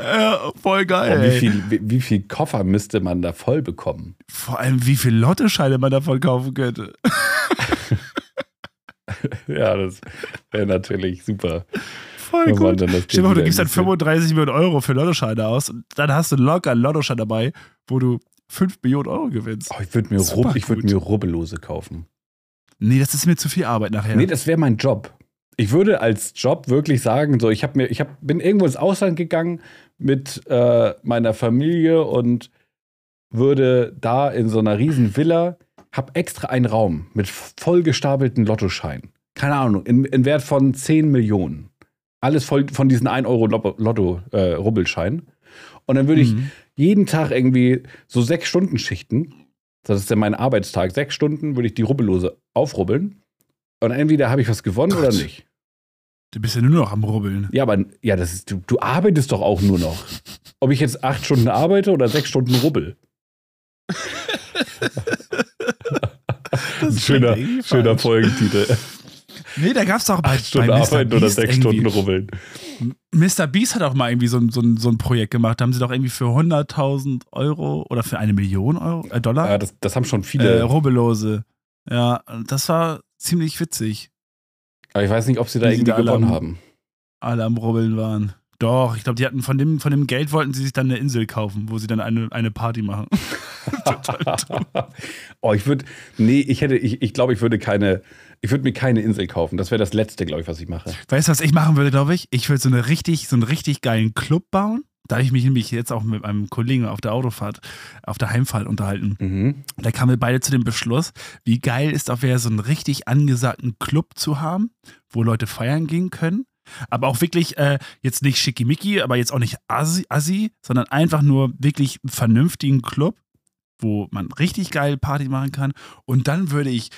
Ja, voll geil. Oh, wie, viel, wie, wie viel Koffer müsste man da voll bekommen? Vor allem, wie viele Lottoscheine man davon kaufen könnte. Ja, das wäre natürlich super. Voll gut. Stell mal, du gibst dann investiert. 35 Millionen Euro für Lottoscheine aus und dann hast du locker einen Lottoschein dabei, wo du 5 Millionen Euro gewinnst. Oh, ich würde mir, Rub, ich würd mir Rubbellose kaufen. Nee, das ist mir zu viel Arbeit nachher. Nee, das wäre mein Job. Ich würde als Job wirklich sagen, so, ich, hab mir, ich hab, bin irgendwo ins Ausland gegangen mit äh, meiner Familie und würde da in so einer riesen Villa, hab extra einen Raum mit vollgestapelten Lottoscheinen. Keine Ahnung, in, in Wert von 10 Millionen. Alles voll von diesen 1 Euro Lotto-Rubbelscheinen. und dann würde ich Mhm. jeden Tag irgendwie so sechs Stunden Schichten. Das ist ja mein Arbeitstag. Sechs Stunden würde ich die Rubbellose aufrubbeln. Und entweder habe ich was gewonnen oder Gott. nicht. Du bist ja nur noch am Rubbeln. Ja, aber ja, das ist, du, du arbeitest doch auch nur noch. Ob ich jetzt acht Stunden arbeite oder sechs Stunden rubbel. <laughs> Das schöner, irgendwie schöner falsch. Folgentitel. Nee, da gab es auch bei, Acht Stunden bei Mr. arbeiten oder Beast sechs irgendwie- Stunden rubbeln. Mr. Beast hat auch mal irgendwie so ein, so ein, so ein Projekt gemacht. Da haben sie doch irgendwie für 100.000 Euro oder für eine Million Euro, äh, Dollar Ja, das, das haben schon äh, viele. Rubbellose. Ja, das war ziemlich witzig. aber ich weiß nicht, ob sie da irgendwie da gewonnen am- haben. Alle am Rubbeln waren. Doch, ich glaube, die hatten von dem, von dem Geld wollten sie sich dann eine Insel kaufen, wo sie dann eine, eine Party machen. <laughs> Total dumm. <laughs> oh, ich würde, nee, ich hätte, ich, ich glaube, ich würde keine, ich würde mir keine Insel kaufen. Das wäre das Letzte, glaube ich, was ich mache. Weißt du, was ich machen würde, glaube ich? Ich würde so, eine richtig, so einen richtig geilen Club bauen. Da habe ich mich nämlich jetzt auch mit einem Kollegen auf der Autofahrt, auf der Heimfahrt unterhalten. Mhm. Da kamen wir beide zu dem Beschluss, wie geil ist auch wäre, so einen richtig angesagten Club zu haben, wo Leute feiern gehen können. Aber auch wirklich äh, jetzt nicht schickimicki, aber jetzt auch nicht assi, assi, sondern einfach nur wirklich einen vernünftigen Club, wo man richtig geil Party machen kann. Und dann würde ich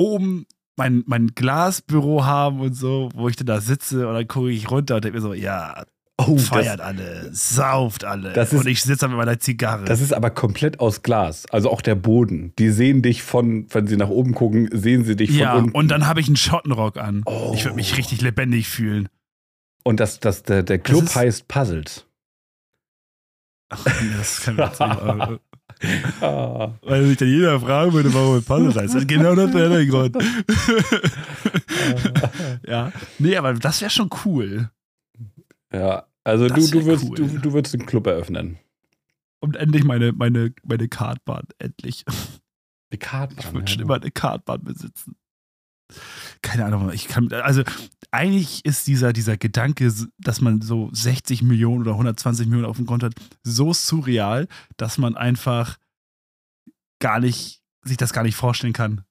oben mein, mein Glasbüro haben und so, wo ich dann da sitze und dann gucke ich runter und denke mir so, ja, Oh, feiert das, alle, sauft alle. Das ist- und ich sitze da mit meiner Zigarre. das ist aber komplett aus Glas. Also auch der Boden. Die sehen dich von, wenn sie nach oben gucken, sehen sie dich von ja, unten. und dann habe ich einen Schottenrock an. Oh. Ich würde mich richtig lebendig fühlen. Und das, das, der, der Club ist- heißt Puzzles. Ach, das kann man nicht. Ah. Weil sich dann jeder fragen würde, warum ein Puzzle heißt. Das ist genau das der Grund. <laughs> ja. Nee, aber das wäre schon cool. Ja, also du, Das du, würdest, cool. du, du würdest einen Club eröffnen. Und endlich meine, meine, meine Kartbahn. Endlich. Die Karten. Ich würde schon immer eine Kartbahn besitzen. Keine Ahnung, ich kann, also eigentlich ist dieser, dieser Gedanke, dass man so 60 Millionen oder 120 Millionen auf dem Konto hat, so surreal, dass man einfach gar nicht, sich das gar nicht vorstellen kann.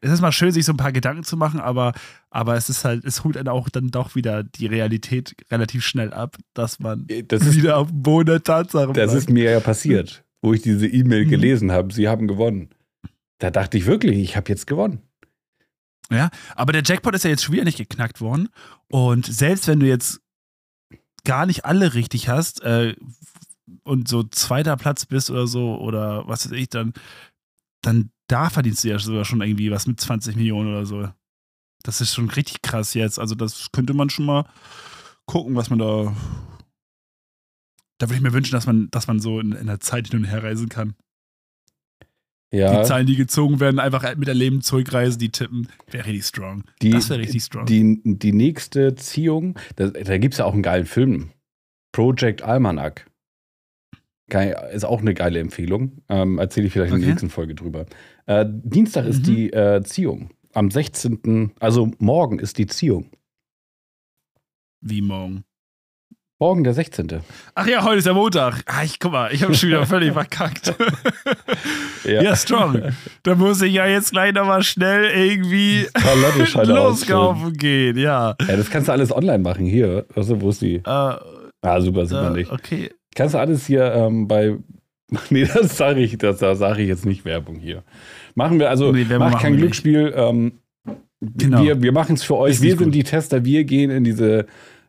Es ist mal schön, sich so ein paar Gedanken zu machen, aber, aber es ist halt, es holt einen auch dann doch wieder die Realität relativ schnell ab, dass man Das ist, wieder auf dem Boden der Tatsachen das bleibt. ist mir ja passiert, wo ich diese E-Mail Mhm. gelesen habe. Sie haben gewonnen. Da dachte ich wirklich, ich habe jetzt gewonnen. Aber der Jackpot ist ja jetzt schon wieder nicht geknackt worden. Und selbst wenn du jetzt gar nicht alle richtig hast äh, und so zweiter Platz bist oder so oder was weiß ich, dann, dann da verdienst du ja sogar schon irgendwie was mit 20 Millionen oder so. Das ist schon richtig krass jetzt. Also das könnte man schon mal gucken, was man da. Da würde ich mir wünschen, dass man, dass man so in, in der Zeit hin und her reisen kann. Ja, Die Zahlen, die gezogen werden, einfach mit der Leben zurückreisen, die tippen, wäre richtig strong. die, das wäre richtig strong. die, die nächste Ziehung, da, da gibt es ja auch einen geilen Film. Project Almanac. Ist auch eine geile Empfehlung. Ähm, Erzähle ich vielleicht in Okay. der nächsten Folge drüber. Äh, Dienstag ist Mhm. die äh, Ziehung. Am 16., also morgen ist die Ziehung. Wie morgen. Morgen der 16. Ach ja, heute ist der Montag. Ah, ich guck mal, ich habe schon wieder <laughs> völlig verkackt. <laughs> ja. ja. strong. Da muss ich ja jetzt gleich nochmal schnell irgendwie <laughs> loskaufen gehen, ja. Ja, das kannst du alles online machen. Hier, also, wo ist die? Uh, ah, super, super uh, nicht. Okay. Kannst du alles hier ähm, bei. Nee, das sage ich, das, da sage ich jetzt nicht Werbung hier. Machen wir also, nee, mach kein Glücksspiel. Ähm, genau. Wir, wir machen es für euch. Wir sind gut. die Tester. Wir gehen in diese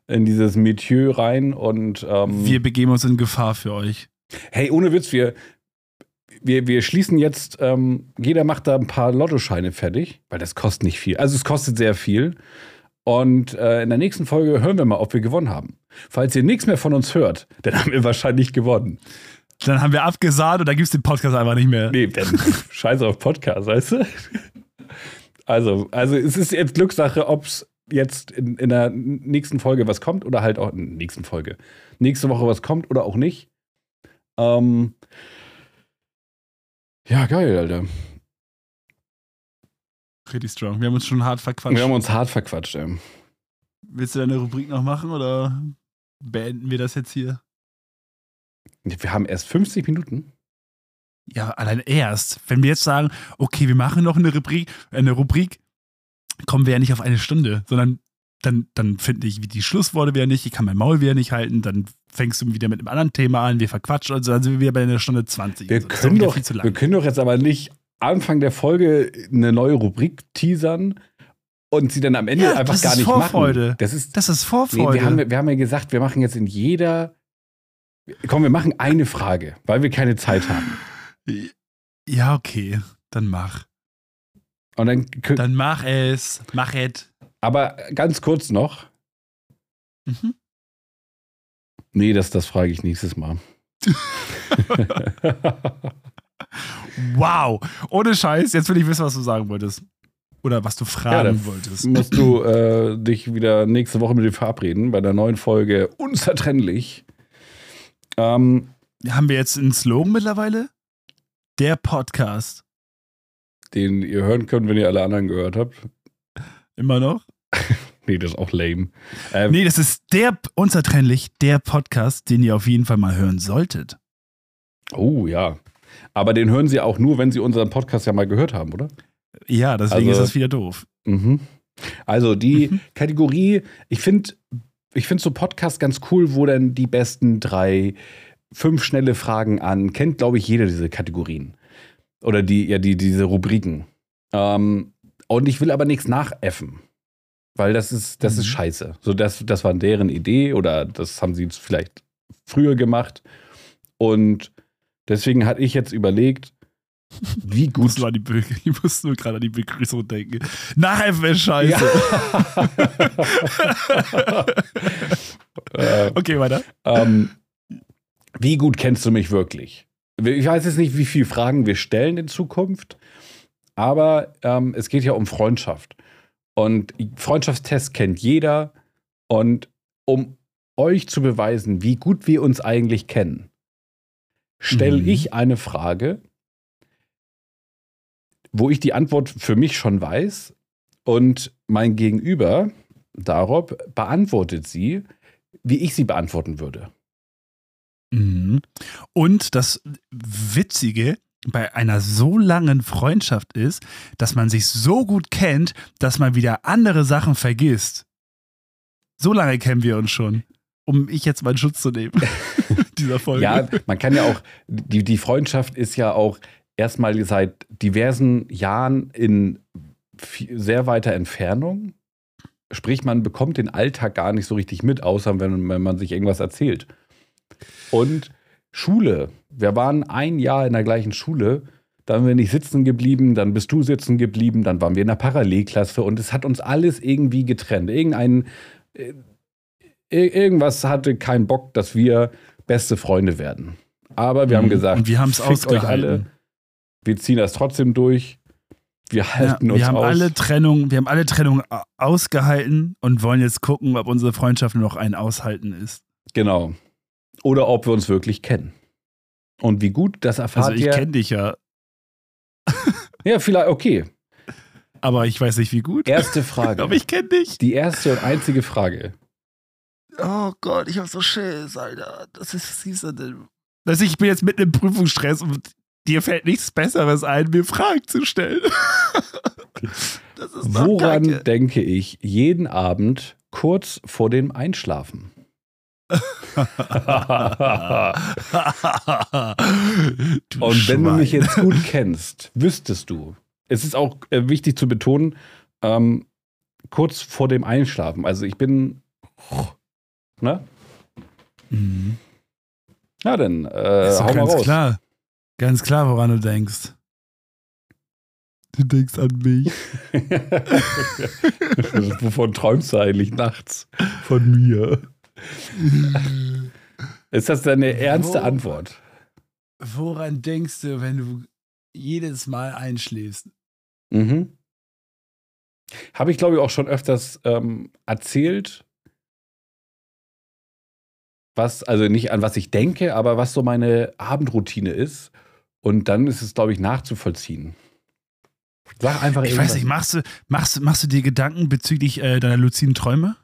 in dieses Metier rein und ähm, wir begeben uns in Gefahr für euch. Hey, ohne Witz, wir, wir, wir schließen jetzt, ähm, jeder macht da ein paar Lottoscheine fertig, weil das kostet nicht viel. Also es kostet sehr viel. Und äh, in der nächsten Folge hören wir mal, ob wir gewonnen haben. Falls ihr nichts mehr von uns hört, dann haben wir wahrscheinlich gewonnen. Dann haben wir abgesagt und dann gibt es den Podcast einfach nicht mehr. Nee, dann <laughs> scheiße auf Podcast, weißt du? Also, also es ist jetzt Glückssache, ob es jetzt in, in der nächsten Folge was kommt oder halt auch in der nächsten Folge. Nächste Woche was kommt oder auch nicht. Ähm, ja, geil, Alter. Pretty strong. Wir haben uns schon hart verquatscht. Wir haben uns hart verquatscht, ey. Willst du deine Rubrik noch machen oder beenden wir das jetzt hier? Wir haben erst 50 Minuten. Ja, allein erst. Wenn wir jetzt sagen, okay, wir machen noch eine Rubrik, eine Rubrik, kommen wir ja nicht auf eine Stunde, sondern dann, dann finde ich, wie die Schlussworte wieder nicht, ich kann mein Maul wieder nicht halten, dann fängst du wieder mit einem anderen Thema an, wir verquatschen uns, dann sind wir wieder bei einer Stunde 20. Wir, also, können, doch, wir können doch jetzt aber nicht Anfang der Folge eine neue Rubrik teasern und sie dann am Ende ja, einfach gar nicht Vorfreude. machen. Das ist, das ist Vorfreude. Nee, wir, haben, wir haben ja gesagt, wir machen jetzt in jeder. Komm, wir machen eine Frage, weil wir keine Zeit haben. Ja, okay, dann mach. Und dann, dann mach es. Mach es. Aber ganz kurz noch. Mhm. Nee, das, das frage ich nächstes Mal. <laughs> wow. Ohne Scheiß. Jetzt will ich wissen, was du sagen wolltest. Oder was du fragen ja, wolltest. Musst du äh, dich wieder nächste Woche mit dir verabreden bei der neuen Folge Unzertrennlich. Ähm, Haben wir jetzt einen Slogan mittlerweile? Der Podcast den ihr hören könnt, wenn ihr alle anderen gehört habt. Immer noch? <laughs> nee, das ist auch lame. Ähm, nee, das ist der, unzertrennlich, der Podcast, den ihr auf jeden Fall mal hören solltet. Oh ja. Aber den hören sie auch nur, wenn sie unseren Podcast ja mal gehört haben, oder? Ja, deswegen also, ist das wieder doof. Mhm. Also die mhm. Kategorie, ich finde ich find so Podcast ganz cool, wo dann die besten drei, fünf schnelle Fragen an, kennt glaube ich jeder diese Kategorien. Oder die, ja, die, diese Rubriken. Ähm, und ich will aber nichts nachäffen. Weil das ist, das mhm. ist scheiße. So, das, das war deren Idee oder das haben sie vielleicht früher gemacht. Und deswegen hatte ich jetzt überlegt, wie <laughs> gut. Ich, die <laughs> ich muss nur gerade an die Begrüßung denken. Nachäffen ist scheiße. Ja. <laughs> okay, weiter. Ähm, wie gut kennst du mich wirklich? Ich weiß jetzt nicht, wie viele Fragen wir stellen in Zukunft, aber ähm, es geht ja um Freundschaft. Und Freundschaftstest kennt jeder. Und um euch zu beweisen, wie gut wir uns eigentlich kennen, stelle mhm. ich eine Frage, wo ich die Antwort für mich schon weiß und mein Gegenüber darauf beantwortet sie, wie ich sie beantworten würde. Mhm. Und das Witzige bei einer so langen Freundschaft ist, dass man sich so gut kennt, dass man wieder andere Sachen vergisst. So lange kennen wir uns schon, um ich jetzt meinen Schutz zu nehmen. <laughs> dieser Folge. Ja, man kann ja auch, die, die Freundschaft ist ja auch erstmal seit diversen Jahren in sehr weiter Entfernung. Sprich, man bekommt den Alltag gar nicht so richtig mit, außer wenn, wenn man sich irgendwas erzählt. Und Schule. Wir waren ein Jahr in der gleichen Schule. Da haben wir nicht sitzen geblieben, dann bist du sitzen geblieben, dann waren wir in der Parallelklasse und es hat uns alles irgendwie getrennt. Irgendein, äh, irgendwas hatte keinen Bock, dass wir beste Freunde werden. Aber wir mhm. haben gesagt, und wir haben es ausgehalten. Euch alle. Wir ziehen das trotzdem durch. Wir halten ja, uns wir haben aus. Alle Trennung, wir haben alle Trennungen ausgehalten und wollen jetzt gucken, ob unsere Freundschaft noch ein Aushalten ist. Genau oder ob wir uns wirklich kennen. Und wie gut, das erfahrt ihr. Also ich kenne dich ja. <laughs> ja, vielleicht, okay. Aber ich weiß nicht, wie gut. Erste <laughs> Frage. Aber ich kenne dich. Die erste und einzige Frage. Oh Gott, ich hab so Schiss, Alter. Das ist süß. Dass ich bin jetzt mit einem Prüfungsstress und dir fällt nichts Besseres ein, mir Fragen zu stellen. <laughs> Woran Kacke. denke ich jeden Abend kurz vor dem Einschlafen? <laughs> und wenn du mich jetzt gut kennst, wüsstest du, es ist auch äh, wichtig zu betonen, ähm, kurz vor dem Einschlafen. Also ich bin, ne? Mhm. Ja, dann äh, hau mal raus. Klar. Ganz klar, woran du denkst. Du denkst an mich. <laughs> Wovon träumst du eigentlich nachts? Von mir. Ist das deine ernste Wo, Antwort? Woran denkst du, wenn du jedes Mal einschläfst? Mhm. Habe ich, glaube ich, auch schon öfters ähm, erzählt, was, also nicht an was ich denke, aber was so meine Abendroutine ist. Und dann ist es, glaube ich, nachzuvollziehen. Sag einfach Ich weiß nicht, machst du, machst, machst du dir Gedanken bezüglich äh, deiner luziden Träume?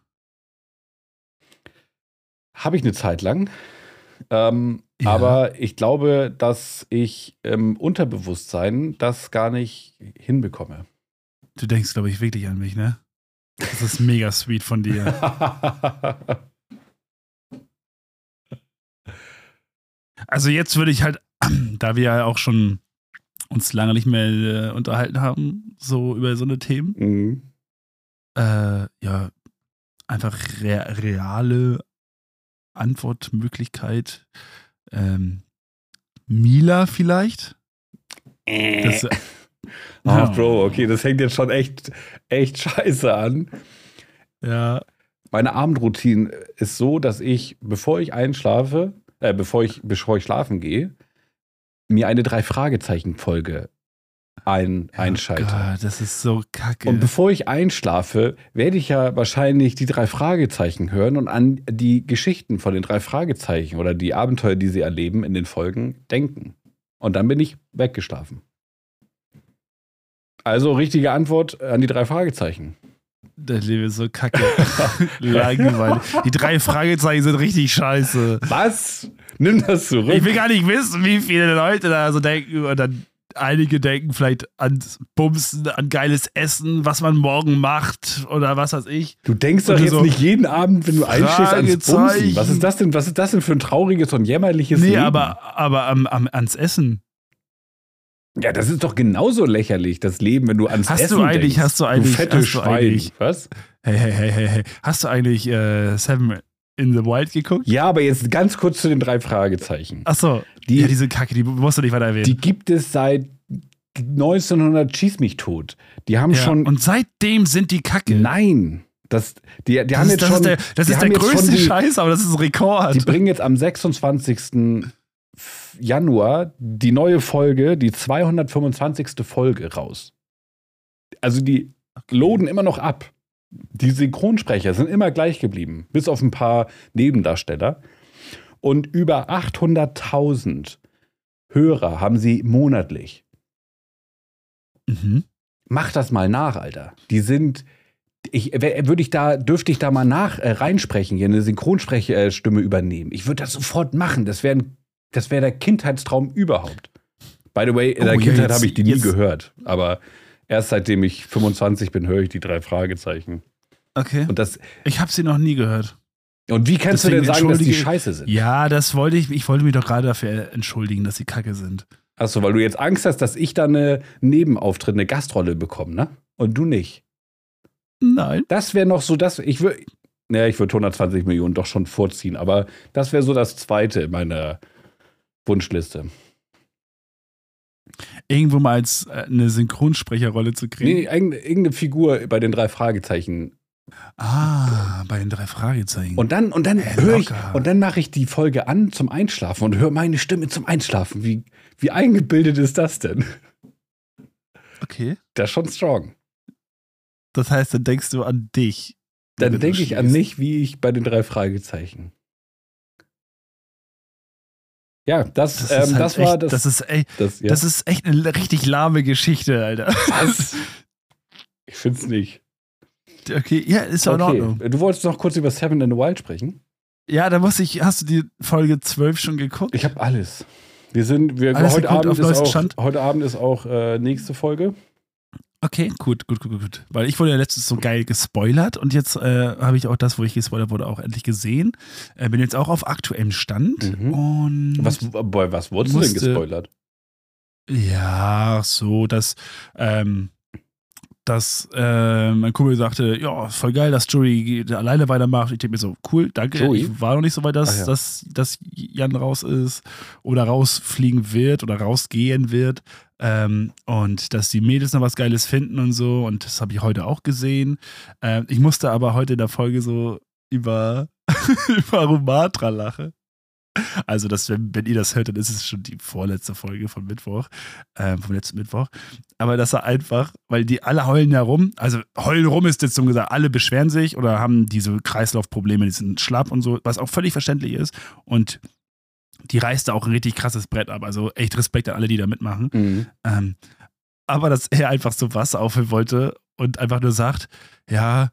Habe ich eine Zeit lang. Ähm, ja. Aber ich glaube, dass ich im Unterbewusstsein das gar nicht hinbekomme. Du denkst, glaube ich, wirklich an mich, ne? Das ist mega sweet von dir. <laughs> also jetzt würde ich halt, <clears throat> da wir ja auch schon uns lange nicht mehr äh, unterhalten haben, so über so eine Themen, mhm. äh, ja, einfach re reale Antwortmöglichkeit. Ähm, Mila vielleicht? Äh. Das, <laughs> Ach, oh. Bro, okay, das hängt jetzt schon echt, echt scheiße an. Ja. Meine Abendroutine ist so, dass ich, bevor ich einschlafe, äh, bevor ich, bevor ich schlafen gehe, mir eine Drei-Fragezeichen-Folge ein, oh einschalte. Gott, das ist so kacke. Und bevor ich einschlafe, werde ich ja wahrscheinlich die drei Fragezeichen hören und an die Geschichten von den drei Fragezeichen oder die Abenteuer, die sie erleben in den Folgen, denken. Und dann bin ich weggeschlafen. Also richtige Antwort an die drei Fragezeichen. Das Leben ist so kacke. <laughs> Langweilig. Die drei Fragezeichen sind richtig scheiße. Was? Nimm das zurück. Ich will gar nicht wissen, wie viele Leute da so denken und dann einige denken vielleicht an Bumsen, an geiles Essen, was man morgen macht oder was weiß ich. Du denkst doch jetzt so nicht jeden Abend, wenn du einschläfst, ans Bumsen. Was ist das denn? Was ist das denn für ein trauriges und jämmerliches nee, Leben? Nee, aber, aber am, am, ans Essen. Ja, das ist doch genauso lächerlich, das Leben, wenn du ans hast Essen du eigentlich, denkst. Hast du eigentlich, du fette hast Schwein. Was? Hey, hey, hey, hey, hey. Hast du eigentlich äh, Seven in the Wild geguckt? Ja, aber jetzt ganz kurz zu den drei Fragezeichen. Ach so, die, ja, diese Kacke, die musst du nicht weiter erwähnen. Die gibt es seit 1900 schieß mich tot. Die haben ja, schon. Und seitdem sind die Kacke. Nein. Das, die, die das haben ist, jetzt das schon. Ist der, das ist der größte die, Scheiß, aber das ist ein Rekord. Die bringen jetzt am 26. Januar die neue Folge, die 225. Folge raus. Also die okay. loden immer noch ab. Die Synchronsprecher sind immer gleich geblieben, bis auf ein paar Nebendarsteller. Und über 800.000 Hörer haben sie monatlich. Mhm. Mach das mal nach, Alter. Die sind. Ich, würde ich da, dürfte ich da mal nach äh, reinsprechen, hier eine Synchronsprechstimme übernehmen. Ich würde das sofort machen. Das wäre das wär der Kindheitstraum überhaupt. By the way, in oh, der Kindheit habe ich die nie gehört. Aber erst seitdem ich 25 bin, höre ich die drei Fragezeichen. Okay. Und das, ich habe sie noch nie gehört. Und wie kannst Deswegen du denn sagen, dass die scheiße sind? Ja, das wollte ich. Ich wollte mich doch gerade dafür entschuldigen, dass sie kacke sind. Achso, weil du jetzt Angst hast, dass ich da eine Nebenauftritt, eine Gastrolle bekomme, ne? Und du nicht. Nein. Das wäre noch so, das, ich würde, naja, ich würde 120 Millionen doch schon vorziehen, aber das wäre so das zweite in meiner Wunschliste. Irgendwo mal als äh, eine Synchronsprecherrolle zu kriegen? Nee, irgendeine Figur bei den drei Fragezeichen Ah, bei den drei Fragezeichen. Und dann, und dann hey, höre ich, und dann mache ich die Folge an zum Einschlafen und höre meine Stimme zum Einschlafen. Wie, wie eingebildet ist das denn? Okay. Das ist schon strong. Das heißt, dann denkst du an dich. Dann denke ich an mich, wie ich bei den drei Fragezeichen. Ja, das, das, ähm, halt das war echt, das. Das ist, ey, das, ja. das ist echt eine richtig lahme Geschichte, Alter. Was? <laughs> ich find's nicht. Okay, ja, ist okay. in Ordnung. Du wolltest noch kurz über Seven in the Wild sprechen? Ja, da muss ich, hast du die Folge 12 schon geguckt? Ich habe alles. Wir sind, wir, Alles heute, Abend auf ist auch, Stand? heute Abend ist auch äh, nächste Folge. Okay, gut, gut, gut, gut. Weil ich wurde ja letztens so geil gespoilert und jetzt äh, habe ich auch das, wo ich gespoilert wurde, auch endlich gesehen. Äh, bin jetzt auch auf aktuellem Stand Mhm. und Was, boy, was wurdest du denn gespoilert? ja, so, dass ähm, dass äh, mein Kumpel sagte, ja, voll geil, dass Joey alleine weitermacht. Ich denke mir so, cool, danke. Joey? Ich war noch nicht so weit, dass, ja. dass, dass Jan raus ist oder rausfliegen wird oder rausgehen wird. Ähm, und dass die Mädels noch was Geiles finden und so. Und das habe ich heute auch gesehen. Ähm, ich musste aber heute in der Folge so über, <laughs> über Romatra lachen. Also, das, wenn, wenn ihr das hört, dann ist es schon die vorletzte Folge von Mittwoch, ähm, vom letzten Mittwoch. Aber dass er einfach, weil die alle heulen ja rum, also heulen rum ist jetzt so gesagt, alle beschweren sich oder haben diese Kreislaufprobleme, die sind schlapp und so, was auch völlig verständlich ist. Und die reißt da auch ein richtig krasses Brett ab. Also echt Respekt an alle, die da mitmachen. Mhm. Ähm, aber dass er einfach so Wasser aufhören wollte und einfach nur sagt, ja,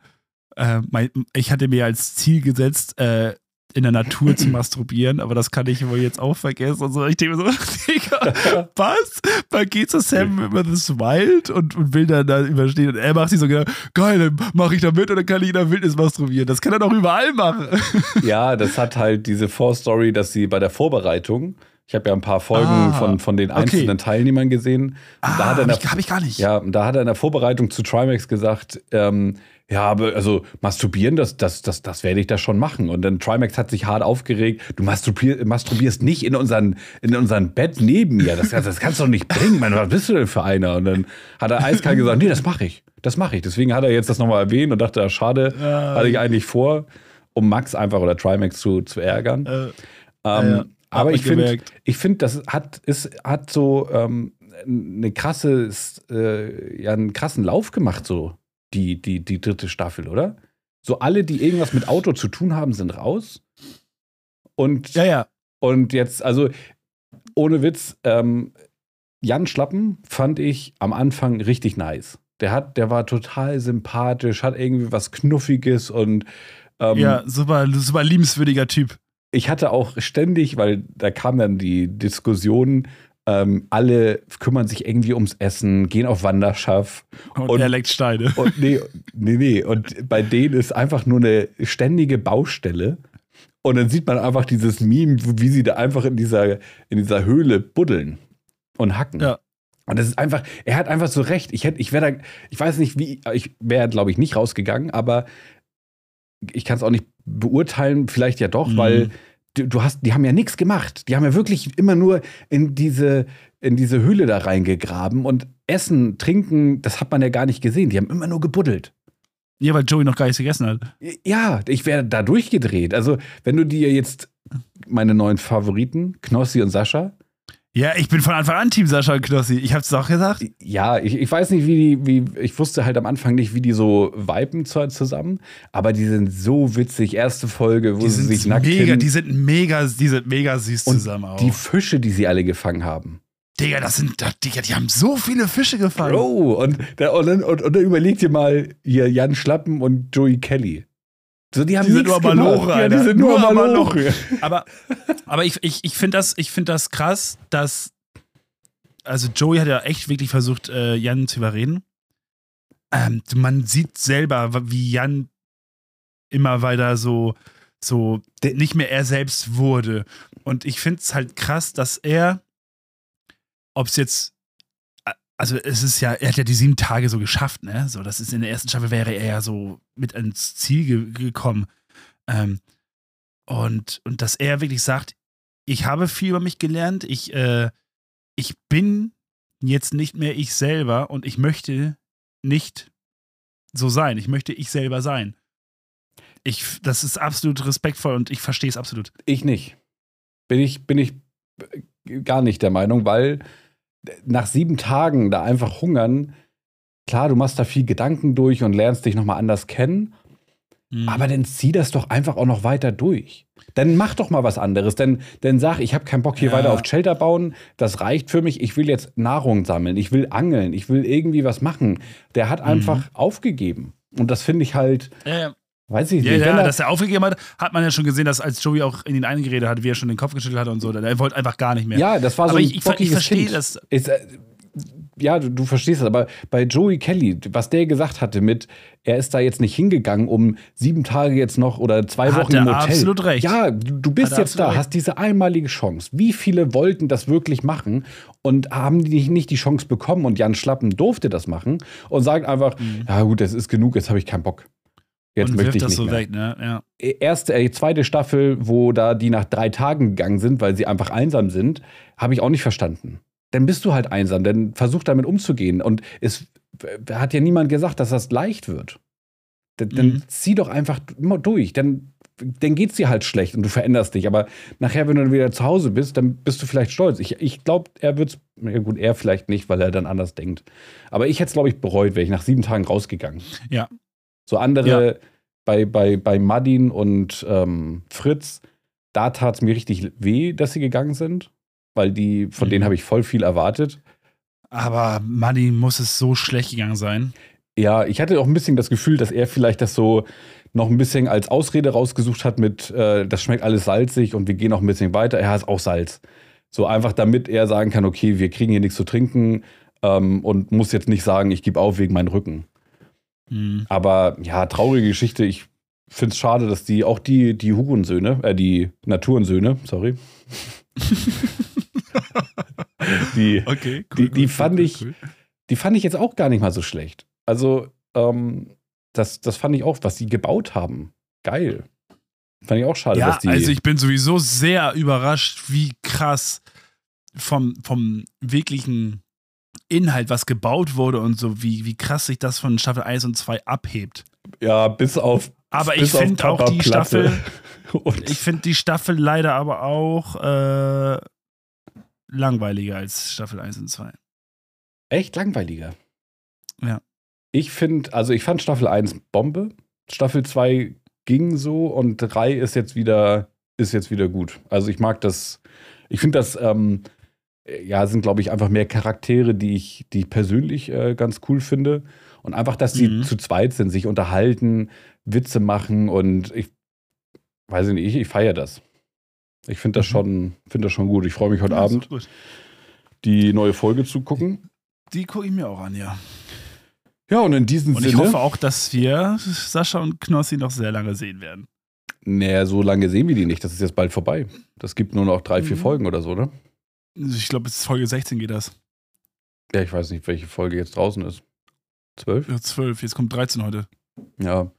äh, mein, ich hatte mir als Ziel gesetzt, äh, in der Natur zu masturbieren, aber das kann ich wohl jetzt auch vergessen und so. Ich denke mir so, <laughs> Digga, was? Man geht zu Sam über das Wild und, und will dann da überstehen und er macht sich so, geil, dann mache ich da mit und dann kann ich in der Wildnis masturbieren. Das kann er doch überall machen. <laughs> Ja, das hat halt diese Vorstory, dass sie bei der Vorbereitung, ich habe ja ein paar Folgen Ah, von, von den okay. einzelnen Teilnehmern gesehen. Und da hat er in hab, der, ich, ich gar nicht. ja, und da hat er in der Vorbereitung zu Trimax gesagt, ähm, ja, aber also masturbieren, das, das, das, das werde ich da schon machen. Und dann Trimax hat sich hart aufgeregt, du masturbier, masturbierst nicht in unseren, in unseren Bett neben mir. Das, das kannst du doch nicht bringen, Mann. Was bist du denn für einer? Und dann hat er eiskalt gesagt, nee, das mache ich. Das mache ich. Deswegen hat er jetzt das nochmal erwähnt und dachte, schade, Ja. hatte ich eigentlich vor, um Max einfach oder Trimax zu, zu ärgern. Äh, Ähm, ja, aber ich finde, ich finde, das hat, ist, hat so ähm, eine krasse, äh, ja, einen krassen Lauf gemacht, so die, die, die dritte Staffel, oder? So alle, die irgendwas mit Auto zu tun haben, sind raus. Und, ja, ja. und jetzt, also ohne Witz, ähm, Jan Schlappen fand ich am Anfang richtig nice. Der hat, der war total sympathisch, hat irgendwie was Knuffiges und ähm, ja, super, super liebenswürdiger Typ. ich hatte auch ständig, weil da kam dann die Diskussion, ähm, alle kümmern sich irgendwie ums Essen, gehen auf Wanderschaff. Und, Und- er leckt Steine. Und nee, nee, nee. Und bei denen ist einfach nur eine ständige Baustelle. Und dann sieht man einfach dieses Meme, wie sie da einfach in dieser, in dieser Höhle buddeln und hacken. Ja. Und das ist einfach, er hat einfach so recht. Ich hätte, ich wäre da, ich weiß nicht, wie, ich wäre, glaube ich, nicht rausgegangen, aber ich kann es auch nicht beurteilen, vielleicht ja doch, Mhm. weil du, du hast, die haben ja nichts gemacht. Die haben ja wirklich immer nur in diese, in diese Höhle da reingegraben und Essen, Trinken, das hat man ja gar nicht gesehen. Die haben immer nur gebuddelt. Ja, weil Joey noch gar nichts gegessen hat. Ja, ich wäre da durchgedreht. Also, wenn du dir jetzt meine neuen Favoriten, Knossi und Sascha, Ja, ich bin von Anfang an Team Sascha und Knossi. Ich hab's auch gesagt. ja, ich, ich weiß nicht, wie die, wie, ich wusste halt am Anfang nicht, wie die so viben zu- zusammen, aber die sind so witzig. Erste Folge, wo Die sie sich nackt mega, hin- die sind mega, die sind mega süß und zusammen auch. die Fische, die sie alle gefangen haben. Digga, das sind, Digga, die haben so viele Fische gefangen. Bro, und, der, und, und, und dann überlegt ihr mal hier Jan Schlappen und Joey Kelly. So, die haben Die sind nur Maloche. Ja, die sind nur, Nur Maloche. Aber, aber ich, ich, ich finde das, ich find das krass, dass. Also, Joey hat ja echt wirklich versucht, äh, Jan zu überreden. Ähm, man sieht selber, wie Jan immer weiter so, so nicht mehr er selbst wurde. Und ich finde es halt krass, dass er, ob es jetzt, also es ist ja, er hat ja die sieben Tage so geschafft, ne? So, das ist in der ersten Staffel wäre er ja so mit ans Ziel ge gekommen. Ähm, und, und dass er wirklich sagt, ich habe viel über mich gelernt, ich, äh, ich bin jetzt nicht mehr ich selber und ich möchte nicht so sein. Ich möchte ich selber sein. Ich, das ist absolut respektvoll und ich verstehe es absolut. Ich nicht. Bin ich, bin ich gar nicht der Meinung, weil nach sieben Tagen da einfach hungern, klar, du machst da viel Gedanken durch und lernst dich nochmal anders kennen, Mhm. aber dann zieh das doch einfach auch noch weiter durch. Dann mach doch mal was anderes. Dann, dann sag, ich habe keinen Bock hier Ja. weiter auf Shelter bauen. Das reicht für mich. Ich will jetzt Nahrung sammeln. Ich will angeln. Ich will irgendwie was machen. Der hat Mhm. einfach aufgegeben. Und das finde ich halt Ja, ja. Weiß ich ja, nicht. Ja, dass er aufgegeben hat, hat man ja schon gesehen, dass als Joey auch in ihn eingeredet hat, wie er schon den Kopf geschüttelt hat und so. Er wollte einfach gar nicht mehr. Ja, das war so aber ein ich, ich, ich verstehe das. Ist, äh, ja, du, du, verstehst das, aber bei Joey Kelly, was der gesagt hatte mit, er ist da jetzt nicht hingegangen, um sieben Tage jetzt noch oder zwei hat Wochen im Hotel. absolut recht. Ja, du, du bist jetzt da, recht. hast diese einmalige Chance. Wie viele wollten das wirklich machen und haben die nicht die Chance bekommen und Jan Schlappen durfte das machen und sagt einfach, mhm. ja gut, das ist genug, jetzt habe ich keinen Bock. Jetzt und möchte ich das nicht so mehr. weg, ne? Ja. Erste, äh, zweite Staffel, wo da die nach drei Tagen gegangen sind, weil sie einfach einsam sind, habe ich auch nicht verstanden. Dann bist du halt einsam, dann versuch damit umzugehen. Und es hat ja niemand gesagt, dass das leicht wird. Dann, dann mhm. zieh doch einfach durch. Dann, dann geht es dir halt schlecht und du veränderst dich. Aber nachher, wenn du dann wieder zu Hause bist, dann bist du vielleicht stolz. Ich, ich glaube, er wird es, ja gut, er vielleicht nicht, weil er dann anders denkt. Aber ich hätte es, glaube ich, bereut, wäre ich nach sieben Tagen rausgegangen. Ja, so andere ja. bei, bei, bei Madin und ähm, Fritz, da tat es mir richtig weh, dass sie gegangen sind, weil die, von mhm. denen habe ich voll viel erwartet. Aber Madin muss es so schlecht gegangen sein. Ja, ich hatte auch ein bisschen das Gefühl, dass er vielleicht das so noch ein bisschen als Ausrede rausgesucht hat mit, äh, das schmeckt alles salzig und wir gehen noch ein bisschen weiter. Er hat auch Salz. So einfach, damit er sagen kann, okay, wir kriegen hier nichts zu trinken ähm, und muss jetzt nicht sagen, ich gebe auf wegen meinem Rücken. Mhm. Aber ja, traurige Geschichte. Ich finde es schade, dass die, auch die, die Hurensöhne, äh, die Naturensöhne, sorry. <laughs> die, okay, cool, die, die cool, fand cool, ich, die fand ich jetzt auch gar nicht mal so schlecht. Also, ähm, das, das fand ich auch, was sie gebaut haben. Geil. Fand ich auch schade, ja, dass die. Also ich bin sowieso sehr überrascht, wie krass vom, vom wirklichen Inhalt, was gebaut wurde und so, wie, wie krass sich das von Staffel 1 und 2 abhebt. Ja, bis auf. Aber ich finde auch die Staffel. <laughs> ich finde die Staffel leider aber auch äh, langweiliger als Staffel 1 und 2. Echt langweiliger? Ja. Ich finde, also ich fand Staffel 1 Bombe. Staffel 2 ging so und 3 ist jetzt wieder, ist jetzt wieder gut. Also ich mag das, ich finde das ähm, ja, sind, glaube ich, einfach mehr Charaktere, die ich, die ich persönlich äh, ganz cool finde. Und einfach, dass sie mhm. zu zweit sind, sich unterhalten, Witze machen und ich weiß nicht, ich, ich feiere das. Ich finde das, mhm. schon, find das schon gut. Ich freue mich heute ja, Abend, die neue Folge zu gucken. Die gucke ich mir auch an, ja. Ja, und in diesem Sinne. Und ich hoffe auch, dass wir Sascha und Knossi noch sehr lange sehen werden. Naja, so lange sehen wir die nicht. Das ist jetzt bald vorbei. Das gibt nur noch drei, vier mhm. Folgen oder so, ne? Ich glaube, bis Folge 16 geht das. Ja, ich weiß nicht, welche Folge jetzt draußen ist. Zwölf? Ja, zwölf. Jetzt kommt 13 heute. Ja.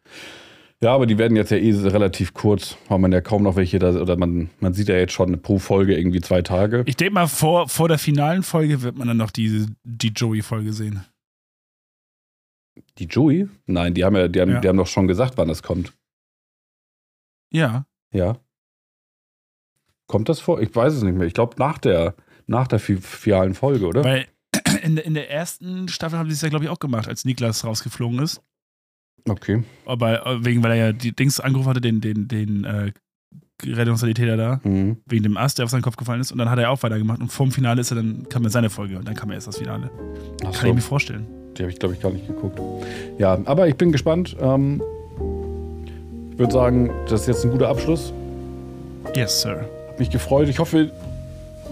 Ja, aber die werden jetzt ja eh relativ kurz, weil man ja kaum noch welche da, oder man, man sieht ja jetzt schon pro Folge irgendwie zwei Tage. Ich denke mal, vor, vor der finalen Folge wird man dann noch die, die Joey-Folge sehen. Die Joey? Nein, die haben ja, die haben, ja. die haben doch schon gesagt, wann das kommt. Ja. Ja. Kommt das vor? Ich weiß es nicht mehr. Ich glaube, nach der, nach der finalen Folge, oder? Weil <clears throat> in, in der ersten Staffel haben sie es ja, glaube ich, auch gemacht, als Niklas rausgeflogen ist. Okay. Aber äh, wegen, weil er ja die Dings angerufen hatte, den, den, den äh, Rettungssanitäter da, mhm. wegen dem Ast, der auf seinen Kopf gefallen ist. Und dann hat er auch weitergemacht. Und vorm Finale ist er dann, kam ja seine Folge und dann kam erst das Finale. Ach Kann so. ich mir vorstellen. Die habe ich, glaube ich, gar nicht geguckt. Ja, aber ich bin gespannt. Ähm, ich würde sagen, das ist jetzt ein guter Abschluss. Yes, Sir mich gefreut. Ich hoffe,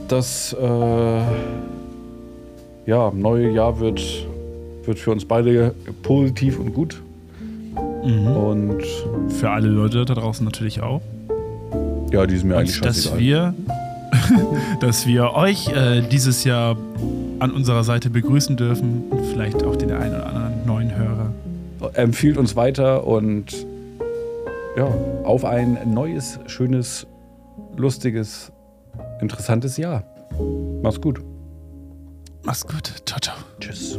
das äh, ja, neue Jahr wird, wird für uns beide positiv und gut. Mhm. Und für alle Leute da draußen natürlich auch. Ja, die sind mir eigentlich dass wir, <laughs> dass wir euch äh, dieses Jahr an unserer Seite begrüßen dürfen und vielleicht auch den einen oder anderen neuen Hörer. Empfiehlt uns weiter und ja, auf ein neues, schönes lustiges, interessantes Jahr. Mach's gut. Mach's gut. Ciao, ciao. Tschüss.